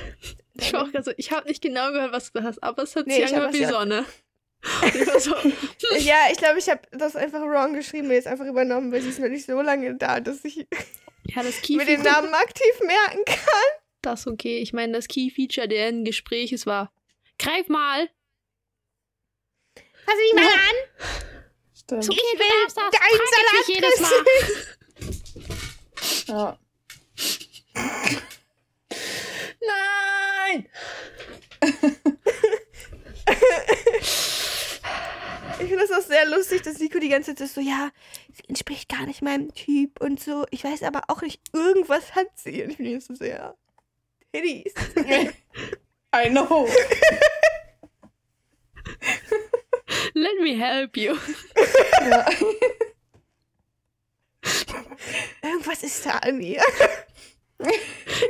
Ich war auch gerade so, ich habe nicht genau gehört, was du hast, aber es hat Nee, sich angehört wie. Sonne. Ich so, Ja, ich glaube, ich habe das einfach wrong geschrieben und jetzt einfach übernommen, weil sie ist noch nicht so lange da, dass ich ja, das mir den Namen aktiv merken kann. Das ist okay. Ich meine, das Key-Feature der in Gespräches war, greif mal. Fass mich mal an. Stimmt. Ist okay, Ich du will das. dein nicht jedes Mal. Ja. Nein! Ich finde das auch sehr lustig, dass Nico die ganze Zeit so, ja, sie entspricht gar nicht meinem Typ und so. Ich weiß aber auch nicht, irgendwas hat sie. Und ich bin jetzt so sehr. Titties. I know. Let me help you. ja. Irgendwas ist da an ihr.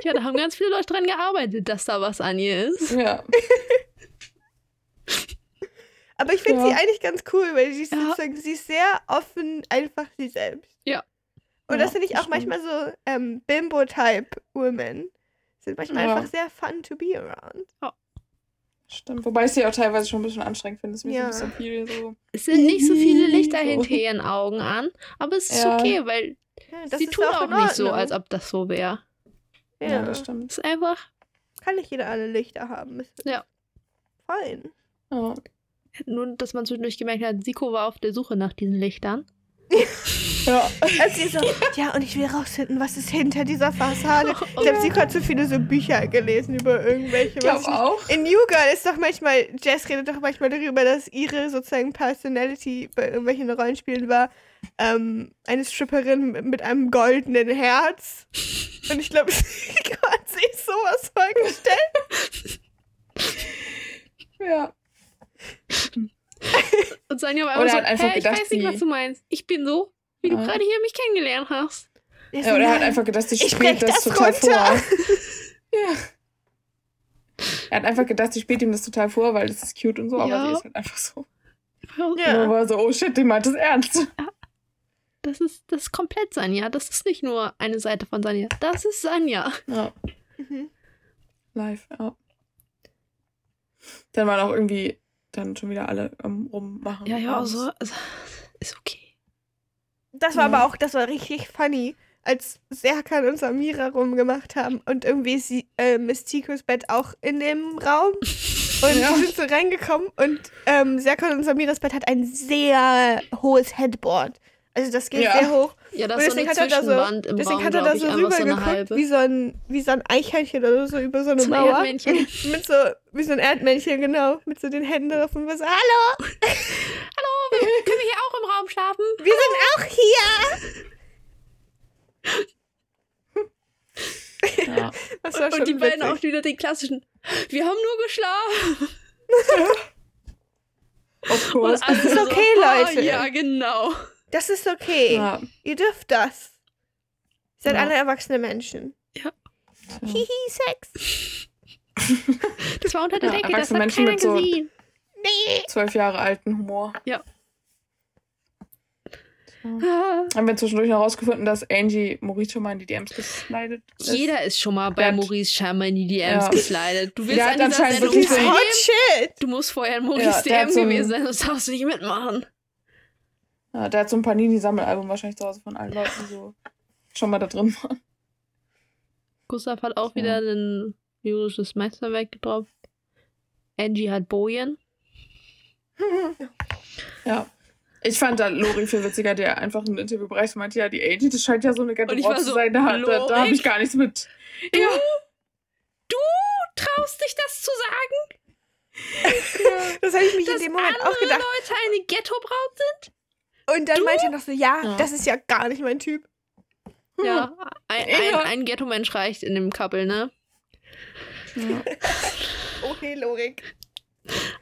Ja, da haben ganz viele Leute dran gearbeitet, dass da was an ihr ist. ja. Aber ich finde Ja. sie eigentlich ganz cool, weil sie ist, Ja. sozusagen, sie ist sehr offen, einfach sie selbst. Ja. Und Ja, das finde ich auch manchmal so ähm, Bimbo-Type-Women. Sind manchmal Ja. einfach sehr fun to be around. Stimmt. Wobei ich sie auch teilweise schon ein bisschen anstrengend finde. Es Ja. so ein bisschen viel so. Es sind nicht so viele Lichter So. hinter ihren Augen an, aber es ist Ja. okay, weil Ja, sie tut auch in nicht so, als ob das so wäre. Ja, Ja, das stimmt. Es ist einfach, kann nicht jeder alle Lichter haben. Ist Ja. Fein. Ja. nur, dass man zwischendurch gemerkt hat, Siko war auf der Suche nach diesen Lichtern. ja. So, ja, und ich will rausfinden, was ist hinter dieser Fassade. Ich Oh, glaube, sie hat so viele so Bücher gelesen über irgendwelche. Ich was glaube auch. In New Girl ist doch manchmal, Jess redet doch manchmal darüber, dass ihre sozusagen Personality bei irgendwelchen Rollenspielen war, ähm, eine Stripperin mit- mit einem goldenen Herz. Und ich glaube, sie hat sich sowas vorgestellt. Ja. Und Sanja war Oder immer so, hat einfach Hä, ich gedacht, weiß nicht, was du meinst. Ich bin so, wie du Ja. gerade hier mich kennengelernt hast. Ich ja oder er hat einfach gedacht, sie Ich spielt das, das total runter. vor. ja. Er hat einfach gedacht, sie spielt ihm das total vor, weil das ist cute und so, aber Ja. sie ist halt einfach so. Ja. Und war so, oh shit, die meint das ernst. Das ist, das ist komplett Sanja. Das ist nicht nur eine Seite von Sanja. Das ist Sanja. Ja. Mhm. Live, ja. Dann waren auch irgendwie dann schon wieder alle am Rummachen. Ja, ja, so. Also, ist okay. Das war Ja. aber auch, das war richtig funny, als Serkan und Samira rumgemacht haben und irgendwie sie, äh, Miss Tikos Bett auch in dem Raum. Und Ja. sind so reingekommen und ähm, Serkan und Samiras Bett hat ein sehr hohes Headboard. Also das geht Ja. sehr hoch. Ja, das Und ist so eine deswegen hat er da so, deswegen Raum, hat er da so einfach so halbe. wie so ein, wie so ein Eichhörnchen oder so über so eine So ein Mauer. Erdmännchen. Mit so, wie so ein Erdmännchen, genau. Mit so den Händen drauf und war so, hallo, Hallo, können wir hier auch im Raum schlafen? wir sind auch hier. Ja. Das war schon Und die beiden witzig. auch wieder den klassischen. Wir haben nur geschlafen. Of course. Und alle ist so, okay, ah, Leute. Ja, genau. Das ist okay. Ja. Ihr dürft das. Ihr seid Ja. alle erwachsene Menschen. Ja. Hihi, Sex. Das war unter der Ja, Decke, das erwachsene hat Menschen keiner mit so- gesehen. Nee. Zwölf Jahre alten Humor. Ah. Haben wir zwischendurch noch rausgefunden, dass Angie Maurice schon mal in die DMs geslidet ist. Jeder ist schon mal bei hat- Maurice scheinbar in die DMs Ja. geslidet. Du willst Der an dieser Sendung so- teilnehmen. Hot shit. Du musst vorher in Maurice Ja, DM so ein- gewesen sein, sonst darfst du nicht mitmachen. Ja, der hat so ein Panini-Sammelalbum wahrscheinlich zu Hause von allen Leuten, die so schon mal da drin waren. Gustav hat auch wieder ein lyrisches Meisterwerk gedroppt. Angie hat Bojen. ja. Ich fand da Lori viel witziger, der einfach im Interview bereits meinte, ja, die Angie, das scheint ja so eine ganze Wort zu so, sein, da, da, da habe ich gar nichts mit. Du, ja. du traust dich das zu sagen? Ja. Das habe ich mich Dass in dem Moment andere auch gedacht. Leute eine Ghetto-Braut sind? Und dann Du? meinte er noch so, ja, Ja. das ist ja gar nicht mein Typ. Ja, ein, ein, ein Ghetto-Mensch reicht in dem Couple, ne? Ja. Okay, Lorik.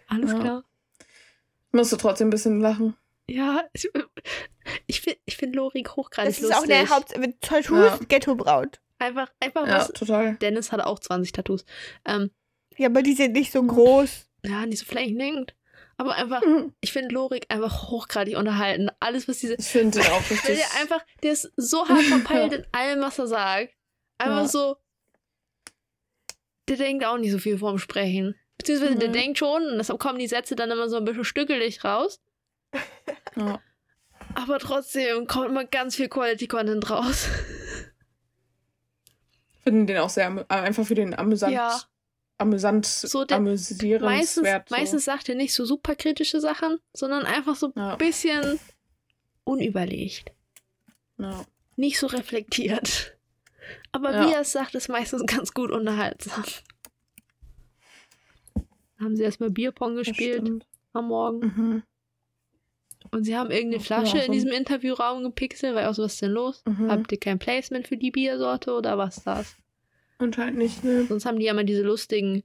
Alles Ja. klar. Ich musste trotzdem ein bisschen lachen. Ja, ich, ich finde ich find Lorik hochgradig Das ist lustig. auch eine Haupt... Tattoos, Ja. Ghetto-Braut. Einfach, einfach Ja, was. total. Dennis hatte auch 20 Tattoos. Ähm, Ja, aber die sind nicht so groß. ja, nicht so flächendeckend. Aber einfach, Mhm. ich finde Lorik einfach hochgradig unterhalten. Alles, was diese. Ich finde den auch richtig. der einfach, der ist so hart verpeilt in allem, was er sagt. Einfach Ja. so. Der denkt auch nicht so viel vorm Sprechen. Beziehungsweise der Mhm. denkt schon, und deshalb kommen die Sätze dann immer so ein bisschen stückelig raus. Ja. Aber trotzdem kommt immer ganz viel Quality Content raus. Ich finde den auch sehr äh, einfach für den amüsant, Ja. Amüsant, So der- amüsierenswert. Meistens, so. meistens sagt er nicht so super kritische Sachen, sondern einfach so ein Ja. bisschen unüberlegt. Ja. Nicht so reflektiert. Aber Ja. wie er es sagt, ist meistens ganz gut unterhaltsam. Haben sie erstmal Bierpong gespielt am Morgen. Mhm. Und sie haben irgendeine Ja, Flasche so in diesem Interviewraum gepixelt, weil auch so, was ist denn los? Mhm. Habt ihr kein Placement für die Biersorte oder was ist das? Anscheinend nicht, ne? Sonst haben die ja immer diese lustigen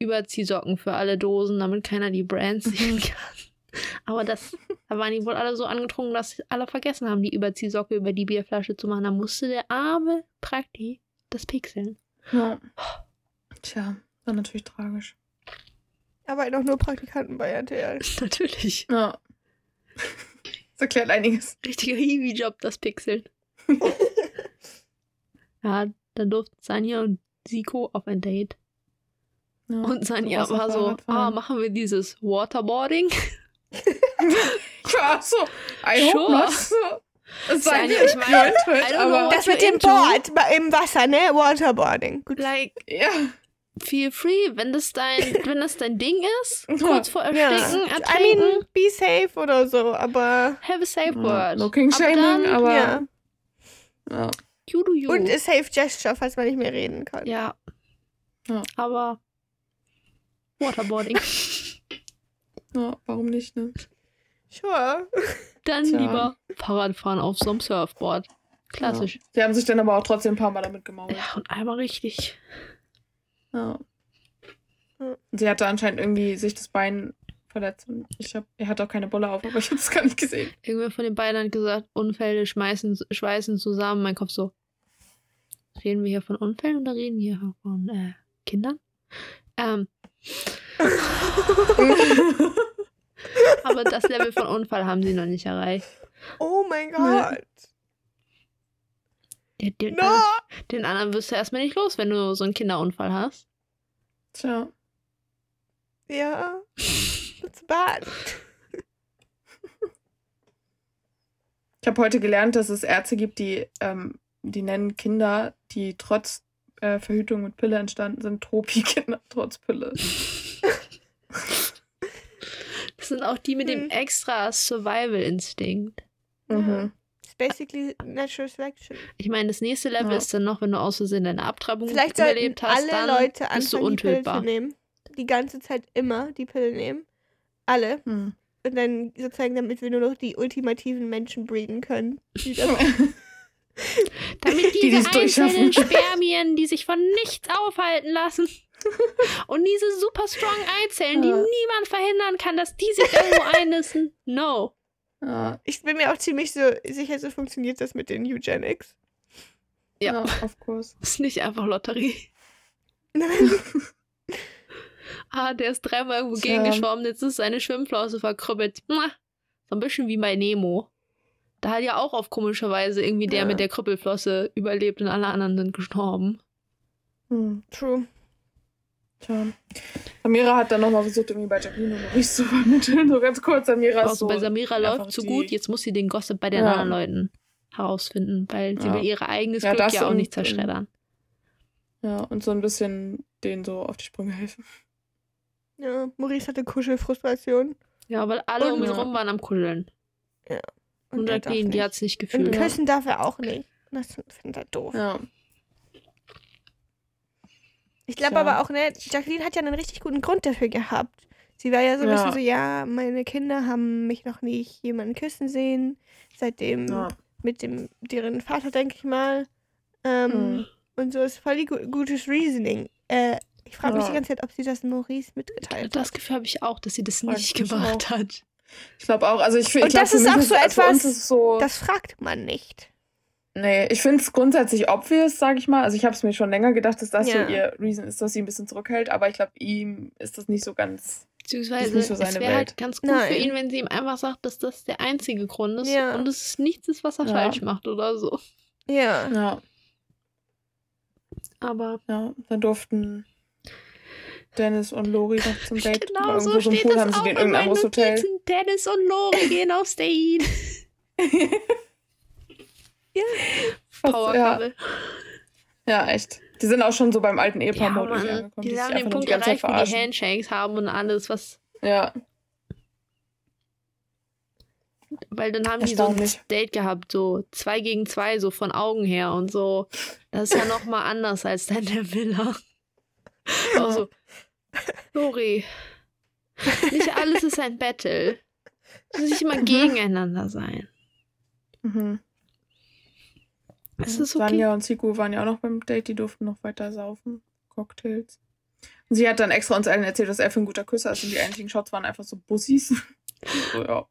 Überziehsocken für alle Dosen, damit keiner die Brands sehen kann. Aber das, da waren die wohl alle so angetrunken, dass alle vergessen haben, die Überziehsocke über die Bierflasche zu machen. Da musste der arme Prakti das pixeln. Ja. Tja, war natürlich tragisch. Aber noch nur Praktikanten bei RTL. Natürlich. Ja. Das erklärt einiges. Richtiger Hiwi-Job, das Pixeln. ja, dann durften Sanja und Siko auf ein Date. Ja. Und Sanja Außer war so, ah, machen wir dieses Waterboarding? Ja, so. I hope Sure. not. So. Es sei Sanja, ich meine, I know Das mit dem. Board im Wasser, ne? Waterboarding. Gut. Like, ja. feel free, wenn das dein, wenn das dein Ding ist, kurz vor Ja. Ersticken, I Ertrinken, mean, be safe oder so, aber have a safe Ja, word. No King Aber Shaming, dann- aber. ja. Ja. You do you. Und a safe gesture, falls man nicht mehr reden kann. ja. Ja. Aber Waterboarding. ja, warum nicht, ne? Sure. Dann Tja. lieber Fahrradfahren auf so einem Surfboard. Klassisch. Ja. Die haben sich dann aber auch trotzdem ein paar Mal damit gemault. Ja, und einmal richtig. Ja. Sie hatte anscheinend irgendwie sich das Bein verletzt. Und ich hab, er hat auch keine Bolle auf, aber ich habe das gar nicht gesehen. Irgendwer von den beiden hat gesagt, Unfälle schmeißen, schweißen zusammen. Mein Kopf so. Reden wir hier von Unfällen oder reden wir hier von äh, Kindern? Ähm, aber das Level von Unfall haben sie noch nicht erreicht. Oh mein Gott. Den, den, No! anderen, den anderen wirst du erstmal nicht los, wenn du so einen Kinderunfall hast. Tja. Ja. That's bad. Ich habe heute gelernt, dass es Ärzte gibt, die, ähm, die nennen Kinder, die trotz äh, Verhütung mit Pille entstanden sind, Tropi-Kinder trotz Pille. Das sind auch die mit dem Hm. extra Survival-Instinkt. Mhm. It's basically natural selection. Ich meine, das nächste Level Ja. ist dann noch, wenn du aus Versehen deine Abtreibung Vielleicht überlebt hast, alle dann Leute bist du anfangen, die Pille untötbar. zu nehmen. Die ganze Zeit immer die Pille nehmen. Alle. Hm. Und dann sozusagen, damit wir nur noch die ultimativen Menschen breeden können. Die das Damit Die diese dies einzelnen. Spermien, die sich von nichts aufhalten lassen. Und diese super strong Eizellen, die Ja. niemand verhindern kann, dass die sich irgendwo einnisten. No. Ja, ich bin mir auch ziemlich so sicher, so funktioniert das mit den Eugenics. Ja. ja, of course. Das ist nicht einfach Lotterie. Ah, der ist dreimal irgendwo Tja. gegengeschwommen, jetzt ist seine Schwimmflosse verkrüppelt. So ein bisschen wie bei Nemo. Da hat ja auch auf komische Weise irgendwie der Ja. mit der Krüppelflosse überlebt und alle anderen sind gestorben. Hm. True. Tja. Samira hat dann nochmal versucht, irgendwie bei Jacqueline und Maurice zu vermitteln. So ganz kurz, Samira Also ist so. bei Samira läuft so die- gut, jetzt muss sie den Gossip bei den Ja. anderen Leuten herausfinden, weil sie Ja. will ihr eigenes Ja, Glück ja auch und- nicht zerschreddern. Ja, und so ein bisschen denen so auf die Sprünge helfen. Ja, Maurice hatte Kuschelfrustration. Ja, weil alle Und- um ihn Ja. rum waren am Kuscheln. Und, er darf Jacqueline, die nicht. hat es nicht Und gefühlt. Ja. küssen darf er auch nicht. Das findet er doof. Ja. Ich glaube Tja. aber auch, ne, Jacqueline hat ja einen richtig guten Grund dafür gehabt. Sie war ja so ein Ja. bisschen so, ja, meine Kinder haben mich noch nicht jemanden küssen sehen. Seitdem ja. mit dem deren Vater, denke ich mal. Ähm, Mhm. Und so ist voll gu gutes Reasoning. Äh, ich frage mich Ja. die ganze Zeit, ob sie das Maurice mitgeteilt Das hat. Gefühl habe ich auch, dass sie das nicht ich gemacht hat. Ich glaube auch, also ich, ich Und glaub, das ist auch so etwas, so, Das fragt man nicht. nee, ich finde es grundsätzlich obvious, sage ich mal. Also ich habe es mir schon länger gedacht, dass das Ja. so ihr Reason ist, dass sie ein bisschen zurückhält, aber ich glaube, ihm ist das nicht so ganz. Beziehungsweise so es wäre halt ganz gut Nein. für ihn, wenn sie ihm einfach sagt, dass das der einzige Grund ist Ja. und es nichts ist, was er Ja. falsch macht oder so. Ja. Ja, Aber ja. Dann durften Dennis und Lori noch zum Date. genau so irgendwo so ein steht Pool das haben sie auch in meinen anderes Hotel. Notizen. Dennis und Lori gehen aufs Date. Was- Power ja, Couple. ja, echt. Die sind auch schon so beim alten Ja, Ehepaar-Mode Mann, angekommen. die sich haben den Punkt die erreicht, wo die. Handshakes haben und alles, was. Ja, Weil dann haben die so ein. Date gehabt, so zwei gegen zwei, so von Augen her und so. Das ist ja nochmal anders als dann der Villa. Also, Lori, nicht alles ist ein Battle. Es muss nicht immer gegeneinander sein. mhm. Es ist okay. Sanja und Siku waren ja auch noch beim Date, die durften noch weiter saufen. Cocktails. Und sie hat dann extra uns allen erzählt, dass er für ein guter Küsser ist und die einzigen Shots waren einfach so Bussis. so, ja.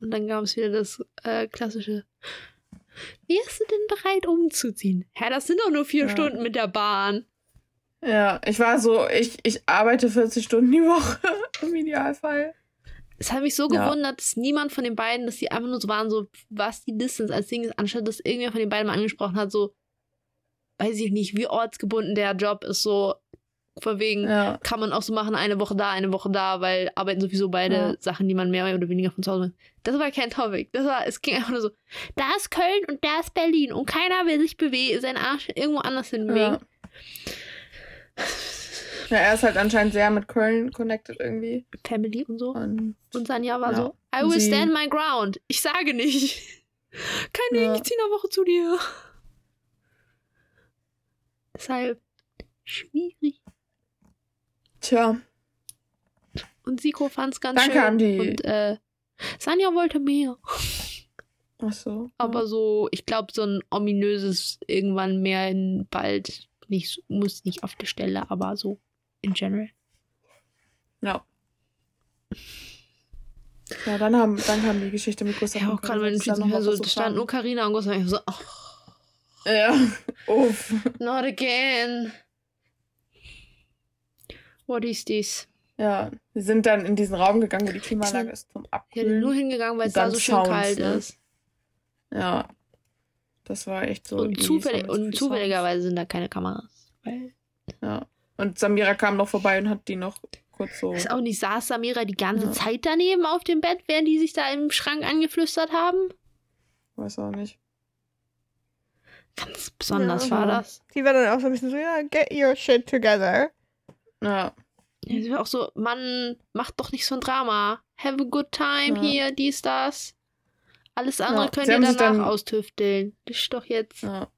Und dann gab es wieder das äh, klassische. Wie ist du denn bereit umzuziehen? Hä, das sind doch nur vier Ja. Stunden mit der Bahn. ja, ich war so, ich, ich arbeite 40 Stunden die Woche im Idealfall. Es hat mich so Ja. gewundert, dass niemand von den beiden, dass die einfach nur so waren, so, was die Distance als Ding ist, anstatt dass irgendwer von den beiden mal angesprochen hat, so, weiß ich nicht, wie ortsgebunden der Job ist, so, von wegen, Ja, kann man auch so machen, eine Woche da, eine Woche da, weil arbeiten sowieso beide Ja. Sachen, die man mehr oder weniger von zu Hause macht. Das war kein Topic. Das war, es ging einfach nur so, da ist Köln und da ist Berlin und keiner will sich bewegen, seinen Arsch irgendwo anders hinbewegen. ja. ja, er ist halt anscheinend sehr mit Köln connected irgendwie. Family und so. Und Und Sanja war so, I will Sie- stand my ground. Ich sage nicht. Kein Ding, ich ziehe eine Woche zu dir. Deshalb schwierig. Tja, Und Siko fand es ganz Danke schön. an die- Und äh, Sanja wollte mehr. ach so. Aber so, ich glaube, so ein ominöses irgendwann mehr in bald nicht, muss nicht auf der Stelle, aber so in general. Ja. Ja, dann, haben, dann kam die Geschichte mit Gustav. Ja, auch gerade wenn ich mal so, stand nur kam. Carina und Gustav. Ich so, oh, Ja, uff. not again. What is this? Ja, wir sind dann in diesen Raum gegangen, wo die Klimaanlage ist zum Ich bin nur Abkühlen. hingegangen, weil es da dann so schön Sounds, kalt ne? ist. Ja. Das war echt so. Und, zufällig, und zufälligerweise sind da keine Kameras. Weil Ja. Und Samira kam noch vorbei und hat die noch kurz so. ist auch nicht, saß Samira die ganze Ja. Zeit daneben auf dem Bett, während die sich da im Schrank angeflüstert haben? Weiß auch nicht. Ganz besonders Ja. war das. Die war dann auch so ein bisschen so, ja, get your shit together. Ja. Ja, sie war auch so, Mann, mach doch nicht so ein Drama. Have a good time Ja. hier, dies, das. Alles andere Ja, könnt sie ihr danach dann- austüfteln. Das ist doch jetzt. ja.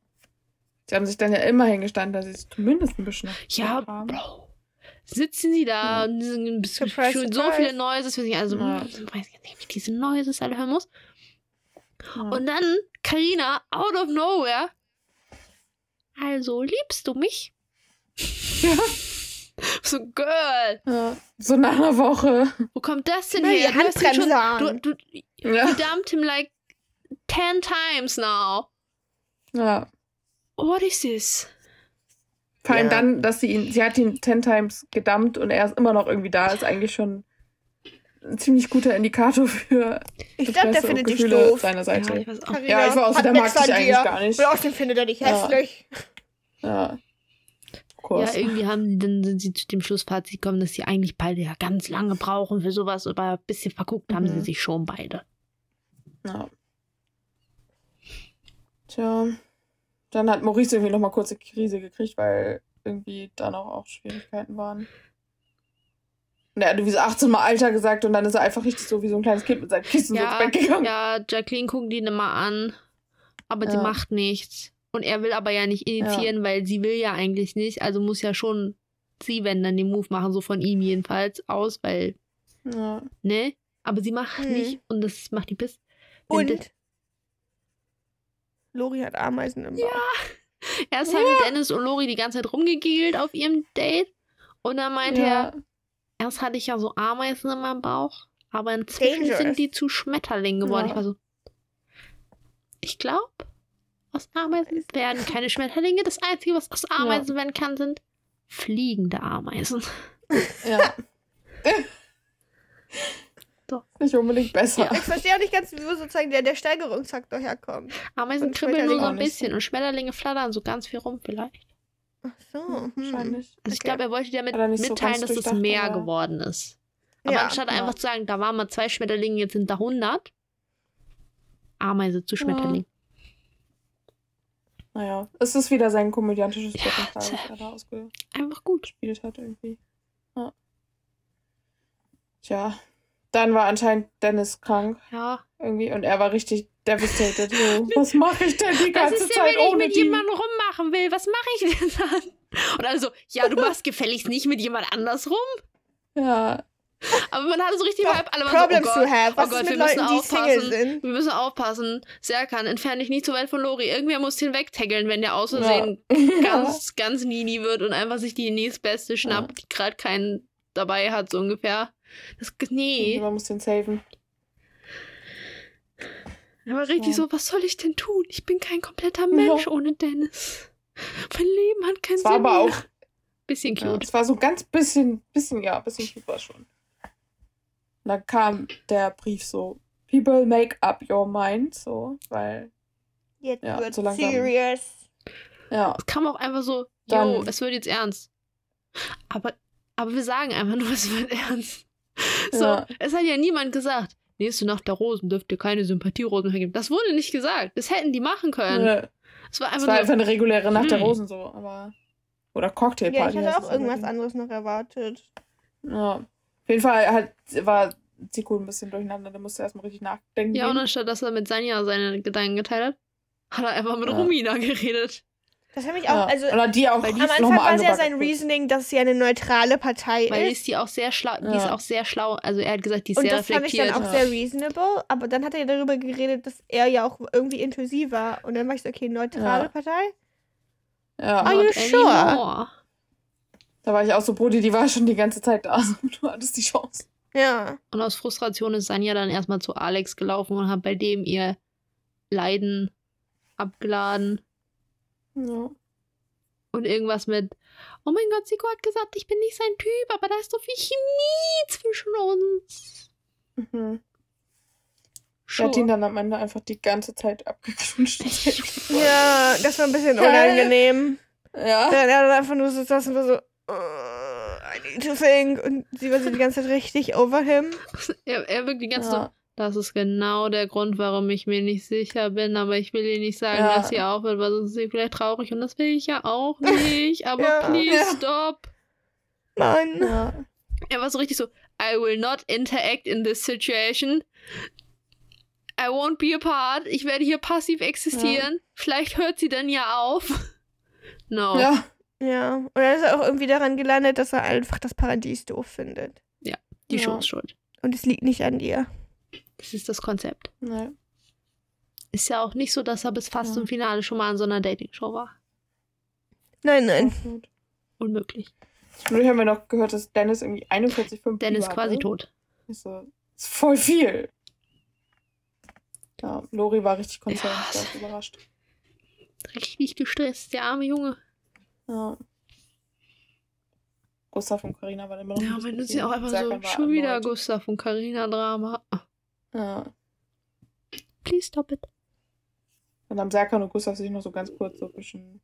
Sie haben sich dann ja immer hingestanden, dass sie es zumindest ein bisschen Ja, haben. Bro. Sitzen sie da Ja. und sind ein bisschen Surprise, schon so surprise. viele Noises, wir sind also, Ja. hm, ich weiß nicht, wie ich diese Noises alle hören muss. Ja. Und dann Karina out of nowhere. Also, liebst du mich? Ja. So, Girl, ja. So nach einer Woche. wo kommt das denn her? Du Handbremse schon, an. du, du, Ja. you dumped him like 10 times now. ja. What is this? Vor allem Ja. dann, dass sie ihn, sie hat ihn ten times gedumpt und er ist immer noch irgendwie da, ist eigentlich schon ein ziemlich guter Indikator für Ich glaube, der findet dich Gefühle doof. seiner Seite. Ja, ich weiß auch. Ja, ich war auch so, hat der mag dich eigentlich dir. gar nicht. Und außerdem findet er dich Ja. hässlich. Ja. Of course. Ja, irgendwie haben die, dann sind sie zu dem Schlussfazit gekommen, dass sie eigentlich beide ja ganz lange brauchen für sowas, aber ein bisschen verguckt haben Mhm. sie sich schon beide. Ja. Tja. dann hat Maurice irgendwie nochmal kurze Krise gekriegt, weil irgendwie da noch auch Schwierigkeiten waren. Und er hat irgendwie so 18 Mal Alter gesagt und dann ist er einfach richtig so wie so ein kleines Kind mit seinem Kissen ja, so ins Bett gegangen. Ja, Jacqueline guckt ihn immer an, aber ja. sie macht nichts. Und er will aber ja nicht initiieren, ja. weil sie will ja eigentlich nicht. Also muss ja schon sie, wenn dann den Move machen, so von ihm jedenfalls aus, weil. Ja. Ne? Aber sie macht hm. nicht und das macht die Piss. Und? Lori hat Ameisen im Bauch. Ja. Erst haben Dennis und Lori die ganze Zeit rumgegielt auf ihrem Date. Und dann meint er, erst hatte ich ja so Ameisen in meinem Bauch, aber inzwischen Dangerous. sind die zu Schmetterlingen geworden. Ich war so, ich glaube, aus Ameisen werden keine Schmetterlinge. Das Einzige, was aus Ameisen ja. werden kann, sind fliegende Ameisen. Ja. so. Nicht unbedingt besser. Ja. Ich verstehe auch nicht ganz, wo sozusagen der, der Steigerungsfaktor herkommt. Ameisen kribbeln nur so ein bisschen und Schmetterlinge flattern so ganz viel rum vielleicht. Ach so, hm. wahrscheinlich. Also ich glaube, er wollte damit mitteilen, so dass es mehr oder? geworden ist. Aber ja, anstatt ja. einfach zu sagen, da waren mal zwei Schmetterlinge, jetzt sind da 100, Ameise zu Schmetterling. Naja, es ist wieder sein komödiantisches ja, Potenzial, was er da ausgespielt Einfach gut. Gespielt hat irgendwie. Ja. Tja, dann war anscheinend Dennis krank. Ja. Irgendwie und er war richtig devastated. So, was mache ich denn die ganze was ist Zeit denn, wenn ohne ich mit die? jemandem rummachen will? Was mache ich denn dann? Und also, ja, du machst gefälligst nicht mit jemand anders rum. Ja. Aber man hatte so richtig Vibe, alle waren Problems so, oh Gott, to have. Was oh Gott, ist wir mit müssen Leuten, die Single aufpassen. sind? Wir müssen aufpassen. Serkan, entferne dich nicht so weit von Lori. Irgendwer muss den wegtaggeln, wenn der aus Versehen Ja. ganz, ganz needy wird und einfach sich die nächstbeste schnappt, die gerade keinen dabei hat, so ungefähr. Das, nee. Man muss den saven. Er war richtig Ja. so, was soll ich denn tun? Ich bin kein kompletter Mensch ohne Dennis. Mein Leben hat keinen Es war Sinn aber mehr. auch, Bisschen ja, cute. es war so ganz bisschen, bisschen, ja, bisschen cute war schon. Und dann kam der Brief so, People make up your mind, so, weil, Jetzt Ja, wird so langsam. serious. ja, Es kam auch einfach so, Dann- yo, es wird jetzt ernst. Aber, aber wir sagen einfach nur, es wird ernst. So, Ja. es hat ja niemand gesagt, nächste Nacht der Rosen dürft ihr keine Sympathierosen mehr geben. Das wurde nicht gesagt. Das hätten die machen können. äh, Es war es einfach war nur, einfach eine reguläre Nacht der Hm. Rosen, so, aber, oder Ja, Cocktailparty. ich heißt hatte es auch irgendwas anderes noch erwartet. Ja. Auf jeden Fall hat, war Zico ein bisschen durcheinander, da musste er erstmal richtig nachdenken. ja, und anstatt dass er mit Sanja seine Gedanken geteilt hat, hat er einfach mit Ja. Romina geredet. Das hat mich ja. auch, also und hat die auch Weil die am Anfang war es ja sein. Reasoning, dass sie eine neutrale Partei Weil ist. ist die auch sehr schlau, die ist Ja. auch sehr schlau, also er hat gesagt, die ist Und sehr das fand ich dann reflektiert. auch sehr reasonable, aber dann hat er darüber geredet, dass er ja auch irgendwie inklusiv war. Und dann war ich so, okay, neutrale Ja. Partei? Ja, Are you sure? anymore. Da war ich auch so, Brudi, die war schon die ganze Zeit da. So, du hattest die Chance. Ja. Und aus Frustration ist Sanja dann erstmal zu Alex gelaufen und hat bei dem ihr Leiden abgeladen. Ja. Und irgendwas mit, oh mein Gott, Siko hat gesagt, ich bin nicht sein Typ, aber da ist so viel Chemie zwischen uns. Mhm. Er Sure. hat ihn dann am Ende einfach die ganze Zeit abgeknutscht. Ja, das war ein bisschen unangenehm. ja. Dann er dann einfach nur so saß und war so, "Uh, I need to think. Und sie war so die ganze Zeit richtig over him. Er, er wirkt die ganze Zeit Ja. das ist genau der Grund, warum ich mir nicht sicher bin, aber ich will ihr nicht sagen, Ja. dass sie aufhört, weil sonst ist sie vielleicht traurig und das will ich ja auch nicht, aber Ja. please stop. Mann. Er war so richtig so, I will not interact in this situation. I won't be a part. Ich werde hier passiv existieren. Vielleicht hört sie dann ja auf. No. Ja. Ja. Und dann ist er auch irgendwie daran gelandet, dass er einfach das Paradies doof findet. Die Ja. Show ist schuld. Und es liegt nicht an dir. Das ist das Konzept. Nee. Ist ja auch nicht so, dass er bis fast Ja. zum Finale schon mal in so einer Dating-Show war. Nein, nein. Unmöglich. Zwischendurch haben wir noch gehört, dass Dennis irgendwie 41,5 Dennis Fieber quasi hatte. tot. Ich so, das ist voll viel. Ja, Lori war richtig konzernt, Ja. war überrascht. Richtig gestresst, der arme Junge. Ja. Gustav und Karina waren immer noch. Ja, man ist ja auch einfach so, schon wieder erneut. Gustav und Carina Drama. Ja. Please stop it. Und dann haben Serkan und Gustav sich noch so ganz kurz so ein bisschen.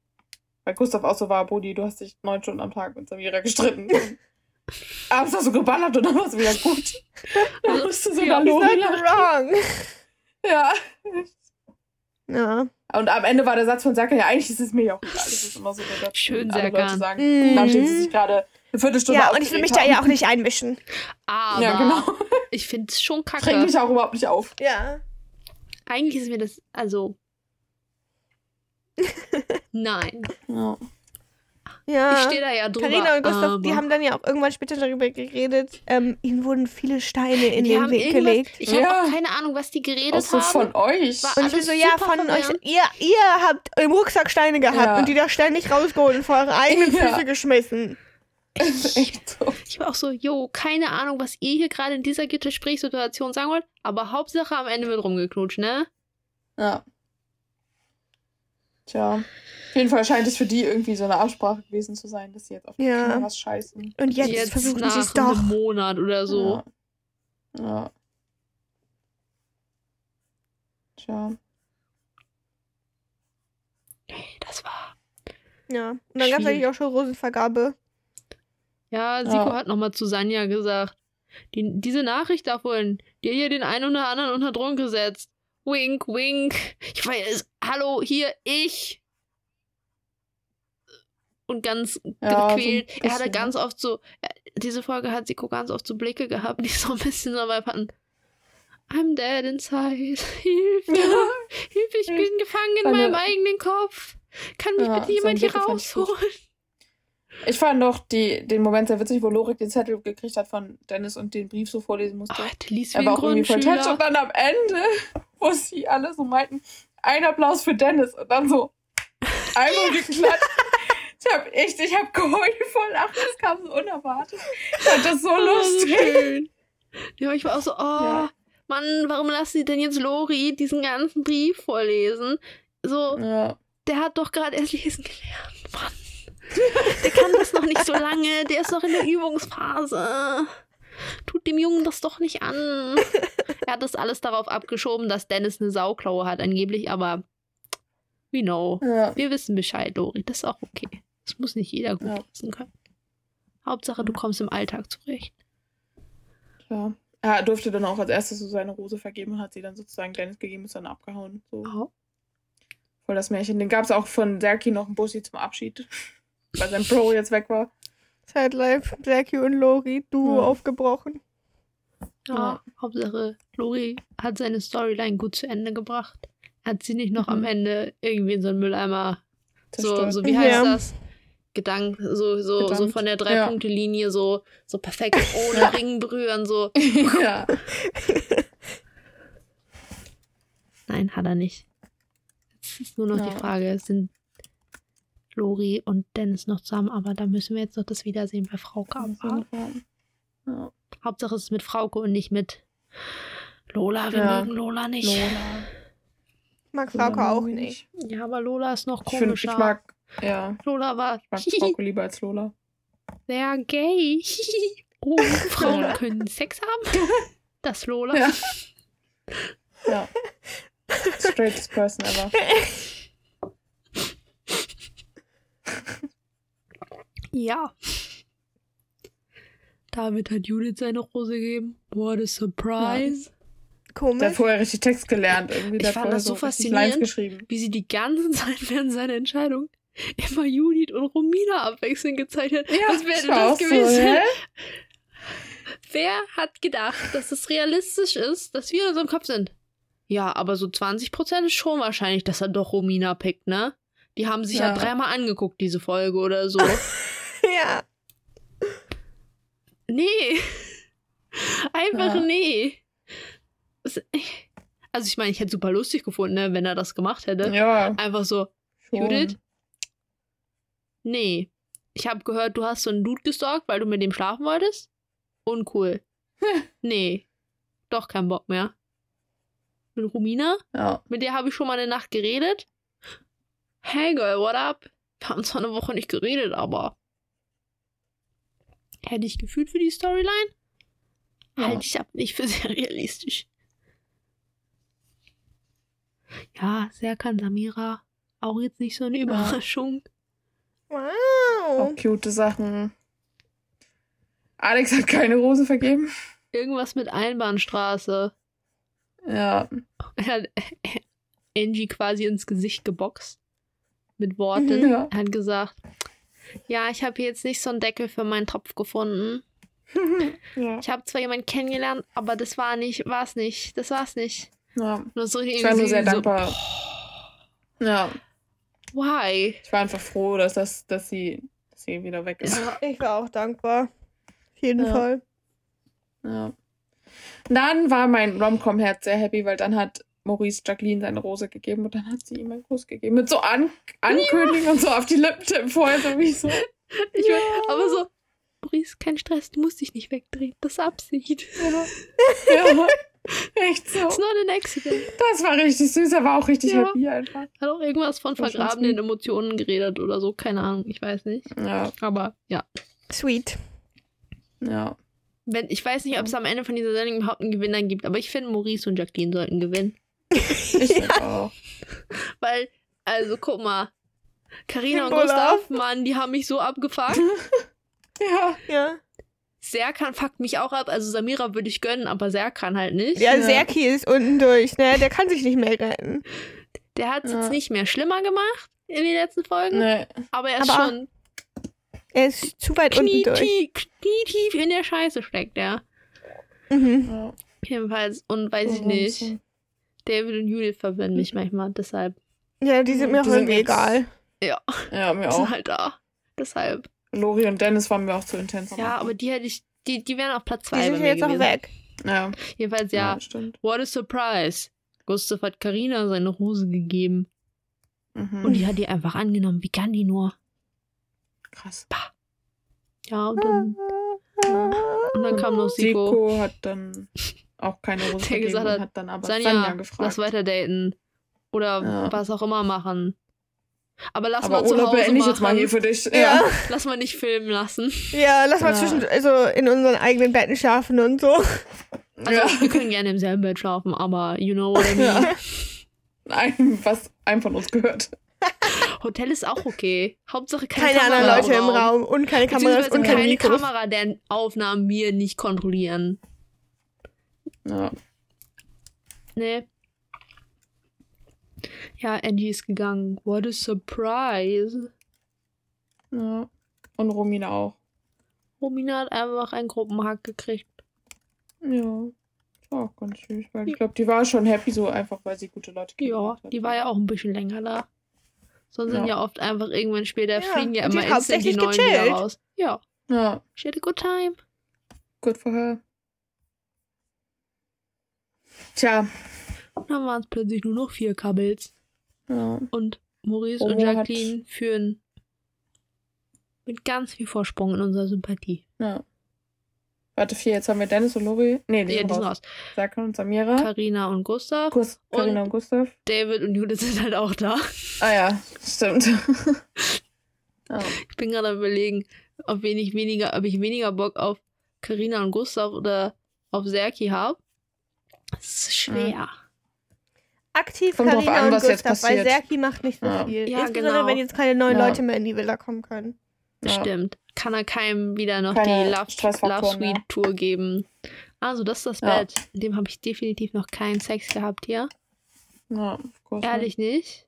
Weil Gustav auch so war, Bodi, du hast dich neun Stunden am Tag mit Samira gestritten. Abends hast du geballert und dann war es wieder gut. Dann musste sogar Ja, Lori Not lachen. wrong. Ja. Ja. Und am Ende war der Satz von Serkan, ja, eigentlich ist es mir ja auch egal. Das ist immer so der Satz. Schön, alle Serkan. Leute sagen, nachdem sie sich gerade eine Viertelstunde Ja, und ich will mich da aufgeregt ja auch nicht einmischen. Aber haben. Ja, genau. ich finde es schon Bringt kacke. mich auch überhaupt nicht auf. Ja. Eigentlich ist mir das, also. Nein. Ja. Ja. Ich stehe da ja drüber. Carina und Gustav, aber die haben dann ja auch irgendwann später darüber geredet, ähm, ihnen wurden viele Steine in die den Weg gelegt. Ich habe Ja. auch keine Ahnung, was die geredet Auch so haben. von euch. War- Und ich bin so, ja, von euch, verwirrend. ihr, ihr habt im Rucksack Steine gehabt Ja. und die da ständig rausgeholt und vor eure eigenen Ja. Füße geschmissen. Echt so. Ich war auch so, jo, keine Ahnung, was ihr hier gerade in dieser Gesprächssituation sagen wollt, aber Hauptsache am Ende wird rumgeknutscht, ne? Ja. Tja. Auf jeden Fall scheint es für die irgendwie so eine Absprache gewesen zu sein, dass sie jetzt auf die Ja. Kameras scheißen. Und jetzt, versuchen nach sie es doch. einem Monat oder so. Ja. ja. Tja. Das war. Ja. Und dann gab es eigentlich auch schon Rosenvergabe. Ja, Siko Ja. hat nochmal zu Sanja gesagt. Die, diese Nachricht davon, die hat hier den einen oder anderen unter Druck gesetzt. Wink, wink. Ich weiß, hallo, hier, ich. Und ganz Ja, gequält. so er hatte ganz oft so, äh, diese Folge hat Siko ganz oft so Blicke gehabt, die so ein bisschen so Vibe hatten. I'm dead inside. Hilfe. Ja. Hilfe, ich bin gefangen in meinem eigenen Kopf. Kann mich Ja, bitte jemand hier rausholen? Ich fand noch die, den Moment sehr witzig, wo Lorik den Zettel gekriegt hat von Dennis und den Brief so vorlesen musste. Oh, der liest er war auch irgendwie voll touch und dann am Ende, wo sie alle so meinten, ein Applaus für Dennis und dann so einmal geklatscht. Ich hab echt, ich hab geheult voll lachen, das kam so unerwartet. Ich fand das so Oh, lustig. schön. Ja, ich war auch so, oh, Ja. Mann, warum lassen sie denn jetzt Lori diesen ganzen Brief vorlesen? So, Ja. der hat doch gerade erst lesen gelernt, Mann. Der kann das noch nicht so lange, der ist noch in der Übungsphase. Tut dem Jungen das doch nicht an. Er hat das alles darauf abgeschoben, dass Dennis eine Sauklaue hat, angeblich, aber we know. Ja. Wir wissen Bescheid, Lori, das ist auch okay. Das muss nicht jeder gut Ja. lesen können. Hauptsache, du kommst im Alltag zurecht. ja. Er durfte dann auch als erstes so seine Rose vergeben und hat sie dann sozusagen Dennis gegeben und ist dann abgehauen. So. Oh. Voll das Märchen. Den gab es auch von Serki noch einen Bussi zum Abschied. Weil sein Bro jetzt weg war. Zeitlife, Blackie und Lori, Duo Ja. aufgebrochen. Ja, Ja. Hauptsache, Lori hat seine Storyline gut zu Ende gebracht. Hat sie nicht noch am Mhm. Ende irgendwie in so einen Mülleimer. So, so wie heißt Ja. das? Gedank, so, so, so Gedankt. von der Ja. Drei-Punkte-Linie, so, so perfekt ohne Ja. Ring berühren, so. ja. Nein, hat er nicht. Jetzt ist nur noch Ja. die Frage, sind Lori und Dennis noch zusammen, aber da müssen wir jetzt noch das Wiedersehen bei Frauke abwarten. Ja. Hauptsache es ist mit Frauke und nicht mit Lola. Wir Ja. mögen Lola nicht. Lola. Mag Frauke auch nicht. Ja, aber Lola ist noch Ich finde, komischer. ich mag, ja, Lola war ich mag Frauke lieber als Lola. sehr gay. oh, Frauen können Sex haben. Das Lola. Ja. Ja. Straightest person ever. Ja. David hat Judith seine Rose gegeben. What a surprise. Der Komisch. hat vorher richtig Text gelernt. Irgendwie. Ich fand das so faszinierend. Lines geschrieben. Wie sie die ganze Zeit während seiner Entscheidung immer Judith und Romina abwechselnd gezeigt hat. Was wäre denn das so, gewesen? Wer hat gedacht, dass es realistisch ist, dass wir in unserem Kopf sind? Ja, aber so 20% ist schon wahrscheinlich, dass er doch Romina pickt, ne? Die haben sich ja, Ja. dreimal angeguckt, diese Folge oder so. Ja. nee. Einfach Ja. nee. Also ich meine, ich hätte super lustig gefunden, ne, wenn er das gemacht hätte. Ja. Einfach so, schon. Judith? Nee. Ich habe gehört, du hast so einen Dude gestalkt, weil du mit dem schlafen wolltest? Uncool. nee. Doch kein Bock mehr. Mit Romina? Ja. Mit der habe ich schon mal eine Nacht geredet. Hey girl, what up? Wir haben zwar eine Woche nicht geredet, aber hätte ich gefühlt für die Storyline? Ja. Halte ich aber nicht für sehr realistisch. Ja, sehr kann Samira. Auch jetzt nicht so eine Überraschung. Wow. Auch cute Sachen. Alex hat keine Rose vergeben. Irgendwas mit Einbahnstraße. Ja. Er, Angie quasi ins Gesicht geboxt. Mit Worten. Ja. Er hat gesagt, ja, ich habe jetzt nicht so einen Deckel für meinen Topf gefunden. ja. Ich habe zwar jemanden kennengelernt, aber das war nicht, war es nicht. Das war's nicht. ja. Nur so Ich war nur sehr so, dankbar. Ja. Why? Ich war einfach froh, dass, das, dass, sie, dass sie wieder weg ist. Ja. Ich war auch dankbar. Auf jeden Ja. Fall. Ja. Dann war mein Rom-Com-Herz sehr happy, weil dann hat Maurice Jacqueline seine Rose gegeben und dann hat sie ihm einen Kuss gegeben. Mit so An Ankündigung und so auf die Lippen vorher, so wie so. Ich mein, aber so, Maurice, kein Stress, du musst dich nicht wegdrehen. Das ist Absicht. Ja. ja. Echt so. It's not an accident. Das war richtig süß, er war auch richtig Ja. happy einfach. Hat auch irgendwas von War vergrabenen. Emotionen geredet oder so. Keine Ahnung, ich weiß nicht. Ja, Aber ja. Sweet. ja. Wenn, ich weiß nicht, ob es am Ende von dieser Sendung überhaupt einen Gewinner gibt, aber ich finde, Maurice und Jacqueline sollten gewinnen. Ich auch. Weil, also guck mal, Carina und. Gustav, Mann, die haben mich so abgefuckt. Ja. Ja. Serkan fuckt mich auch ab. Also Samira würde ich gönnen, aber Serkan halt nicht. Ja, Ja. Serki ist unten durch, ne? Der kann sich nicht mehr retten. Der hat es Ja. jetzt nicht mehr schlimmer gemacht in den letzten Folgen, Nee. aber er ist Aber schon Er ist zu weit unten durch. knietief, knietief in der Scheiße steckt, ja. Mhm. Ja. Jedenfalls, und weiß ich So nicht. David und Judith verwirren mich manchmal, deshalb Ja, die sind mir auch Die sind irgendwie egal. Ja, mir sind auch. halt da. Deshalb. Lori und Dennis waren mir auch zu intens. am Ja, aber die hätte ich, die, die wären auf Platz Die 2 bei sind mir ja jetzt auch gewesen. weg. Ja, Jedenfalls, ja, stimmt. what a surprise. Gustav hat Karina seine Rose gegeben Mhm. und die hat die einfach angenommen. Wie kann die nur? Krass. Ja, und dann, und dann kam noch Siko. Siko hat dann auch keine Rose Der gesagt und hat, hat dann aber Sanja, Sanja, gefragt. lass weiter daten. Oder Ja. was auch immer machen. Aber lass aber mal zu Ola Hause beende ich machen. jetzt mal hier für dich. Ja. Lass mal nicht filmen lassen. Ja, lass mal Ja. zwischen, also in unseren eigenen Betten schlafen und so. Also ja. wir können gerne im selben Bett schlafen, aber you know what I mean. ja. Ein, was einem von uns gehört. Hotel ist auch okay. Hauptsache keine, Keine anderen Leute im Raum und keine Kameras und keine keine Mikros. Kamera, deren Aufnahmen wir nicht kontrollieren. Ja. Nee. Ja, Angie ist gegangen. What a surprise. ja. Und Romina auch. Romina hat einfach einen Gruppenhack gekriegt. Ja. War auch ganz süß, weil ich glaube, die war schon happy, so einfach, weil sie gute Leute Ja, kennengelernt hat. die war ja auch ein bisschen länger da. Sonst sind Ja. ja oft einfach irgendwann später Ja, fliegen ja immer instant die neuen wieder raus. Ja, Ja, she had a good time. gut for her. Tja, Und dann waren es plötzlich nur noch vier Couples. ja. Und Maurice Romo und hat- Jacqueline führen mit ganz viel Vorsprung in unserer Sympathie. ja. Warte, vier, jetzt haben wir Dennis und Lori. Nee, die Ja, sind die sind raus. raus. Sarkan und Samira. Carina und Gustav. Gus, Carina und Gustav. David und Judith sind halt auch da. Ah ja, stimmt. ja. Ich bin gerade überlegen, ob, wen ich weniger, ob ich weniger Bock auf Carina und Gustav oder auf Serki habe. Das ist schwer. Aktiv Kommt drauf Carina an, und was jetzt Gustav, weil passiert. Serki macht nicht so Ja. viel. Ja, Insbesondere, genau. wenn jetzt keine neuen Ja. Leute mehr in die Villa kommen können. Ja. Stimmt. Kann er keinem wieder noch Keine die Love, Love. Suite Tour geben. Also, das ist das Ja. Bett. In dem habe ich definitiv noch keinen Sex gehabt hier. Ja. Ehrlich nicht.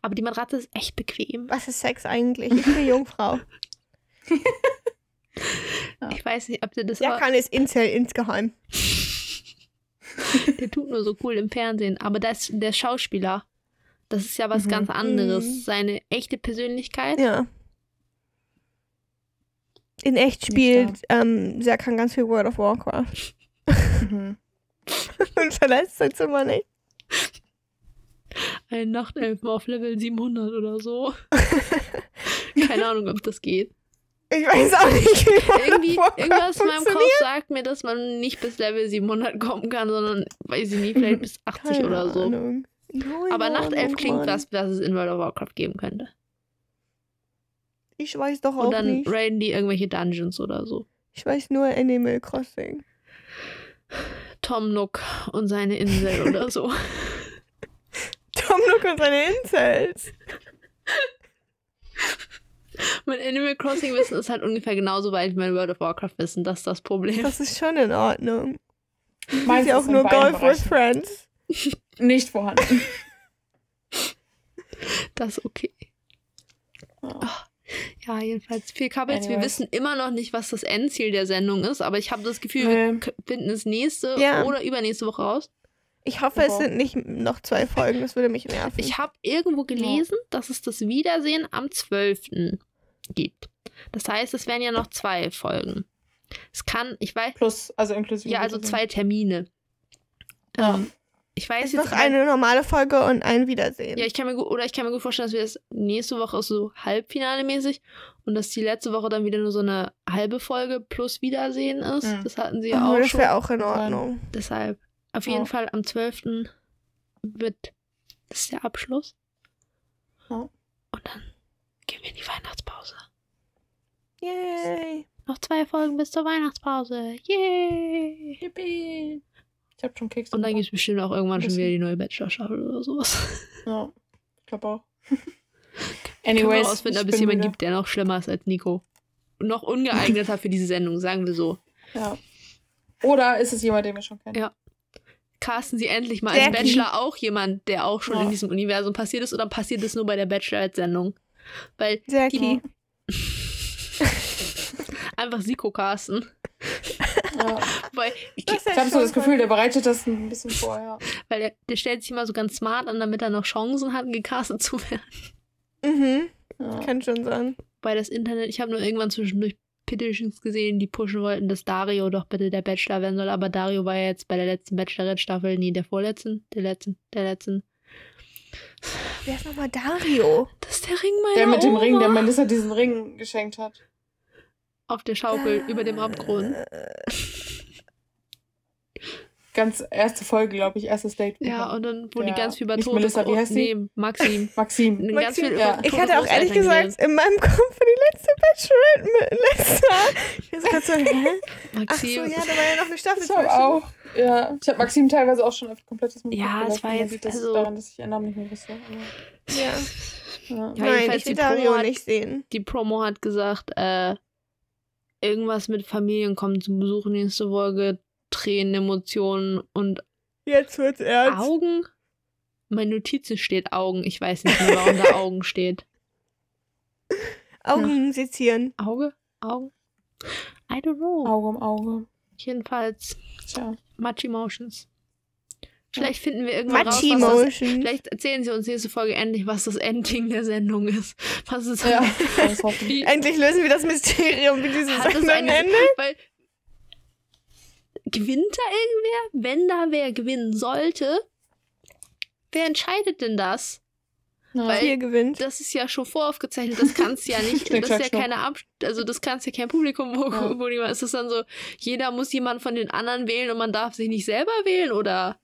Aber die Matratze ist echt bequem. Was ist Sex eigentlich? Ich bin eine Jungfrau. Ja. Ich weiß nicht, ob der das Ja, kann Incel insgeheim. Der tut nur so cool im Fernsehen. Aber das, der Schauspieler, das ist ja was Mhm. ganz anderes. Mhm. Seine echte Persönlichkeit. Ja. In echt spielt ähm, Serkan ganz viel World of Warcraft. Mhm. Und verlässt sein Zimmer nicht. Ein Nachtelfen auf Level 700 oder so. Keine Ahnung, ob das geht. Ich weiß auch nicht, wie Irgendwie, irgendwas in meinem Kopf sagt mir, dass man nicht bis Level 700 kommen kann, sondern, weiß ich nicht, vielleicht bis 80 Keine oder so. Ahnung. Keine Aber Nachtelf klingt was, was es in World of Warcraft geben könnte. Ich weiß doch Und auch dann nicht. raiden die irgendwelche Dungeons oder so. Ich weiß nur Animal Crossing. Tom Nook und seine Insel oder so. Tom Nook und seine Incels. Mein Animal Crossing Wissen ist halt ungefähr genauso weit wie mein World of Warcraft Wissen. Das ist das Problem. Das ist schon in Ordnung. Meins ist ja auch nur Golf with Friends. Nicht vorhanden. Das ist okay. Oh. Ja, jedenfalls vier Couples. Wir wissen immer noch nicht, was das Endziel der Sendung ist, aber ich habe das Gefühl, nee. wir finden es nächste ja. oder übernächste Woche raus. Ich hoffe, es sind nicht noch zwei Folgen, das würde mich nerven. Ich habe irgendwo gelesen, ja. dass es das Wiedersehen am 12. gibt. Das heißt, es wären ja noch zwei Folgen. Es kann, ich weiß. Plus, also inklusive. Ja, also zwei Termine. Ja. Ähm, ich weiß jetzt. Noch eine normale Folge und ein Wiedersehen. Ja, ich kann mir gut, oder ich kann mir gut vorstellen, dass wir das nächste Woche so Halbfinale-mäßig und dass die letzte Woche dann wieder nur so eine halbe Folge plus Wiedersehen ist. Mhm. Das hatten sie ja auch. Das schon. wäre auch in Ordnung. Deshalb. Auf jeden Fall am 12. wird das ist der Abschluss. Ja. Und dann gehen wir in die Weihnachtspause. Yay! Noch zwei Folgen bis zur Weihnachtspause. Yay! Yippie! Ich hab schon Keks. Und dann gibt es bestimmt auch irgendwann schon wieder die neue Bachelor-Staffel oder sowas. Ja, ich glaube auch. Anyways. Ich rausfinden, ob es jemanden gibt, der noch schlimmer ist als Nico. Noch ungeeigneter für diese Sendung, sagen wir so. Ja. Oder ist es jemand, den wir schon kennen? Ja. Casten sie endlich mal als Bachelor auch jemand, der auch schon ja. in diesem Universum passiert ist, oder passiert es nur bei der Bachelor-Sendung? Weil Jackie. die einfach Siko casten. Ja. Weil, ich, ich habe so das Gefühl, der bereitet das ein bisschen vor, ja. Weil der, der stellt sich immer so ganz smart an, damit er noch Chancen hat, gecastet zu werden. Mhm. Ja. Kann schon sein. Weil das Internet, ich habe nur irgendwann zwischendurch Petitions gesehen, die pushen wollten, dass Dario doch bitte der Bachelor werden soll. Aber Dario war ja jetzt bei der letzten Bachelorette-Staffel, nie der vorletzten, der letzten, der letzten. Wer ist nochmal Dario? Das ist der Ring meiner Der mit dem Ring, der Melissa diesen Ring geschenkt hat auf der Schaukel über dem Abgrund. Ganz erste Folge, glaube ich, erstes Date. Ja, und dann wurden die ganz viel über Nicht Melissa, wie heißt sie? Nee, Maxim. Maxim. Maxim. Ganz viel ja. Ich hatte auch ehrlich gesagt in meinem Kopf für die letzte Bachelorette mit Melissa. Ich so, hä? Maxim. Ach so, ja, da war ja noch eine Staffel. Ich habe auch. Ja, ich habe Maxim teilweise auch schon auf komplettes Mitglied Ja, es war jetzt das also, daran, dass ich ihren Namen nicht mehr wusste. Ja. ja. Nein, ich will Dario nicht sehen. Die Promo hat gesagt, äh, irgendwas mit Familien kommen zum Besuch nächste Folge, Tränen, Emotionen und Jetzt wird's ernst. Augen? Mein Notizen steht Augen. Ich weiß nicht mehr, warum da Augen steht. Augen hm. sezieren. Auge? Augen? I don't know. Auge um Auge. Jedenfalls. Tja. Much Emotions. Vielleicht finden wir irgendwann raus, was das, Vielleicht erzählen sie uns nächste Folge endlich, was das Ending der Sendung ist. Was ist ja, Endlich lösen wir das Mysterium, wie diese Sendung endet. Weil gewinnt da irgendwer? Wenn da wer gewinnen sollte, wer entscheidet denn das? Ja. Weil Hier gewinnt. Das ist ja schon voraufgezeichnet, das kannst ja nicht, das ist ja keine Ab also das kannst ja kein Publikum, wo, ja. wo niemand ist das dann so, jeder muss jemand von den anderen wählen und man darf sich nicht selber wählen oder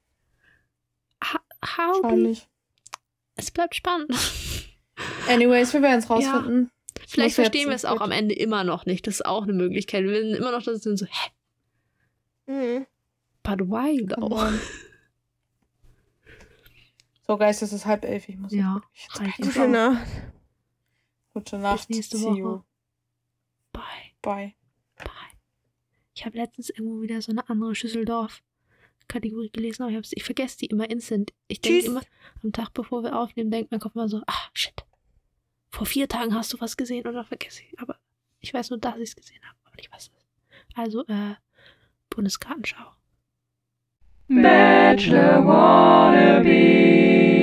how Wahrscheinlich. Es bleibt spannend. Anyways, wir werden es rausfinden. Ja. Vielleicht verstehen wir es auch am Ende immer noch nicht. Das ist auch eine Möglichkeit. Wir wissen immer noch, dass es sind so, hä? Mhm. But why though? So, Geist, es ist halb elf. Ich muss ja, Gute Nacht. Gute Nacht. Bis nächste Woche. Bye. Bye. Bye. Ich habe letztens irgendwo wieder so eine andere Schüsseldorf Kategorie gelesen, aber ich, ich vergesse die immer instant. Ich denke immer, am Tag bevor wir aufnehmen, denkt mein Kopf immer so, ah, shit. Vor vier Tagen hast du was gesehen oder vergesse ich. Aber ich weiß nur, dass ich es gesehen habe, aber nicht was es ist. Also, äh, Bundesgartenschau. Bachelor Wannabe.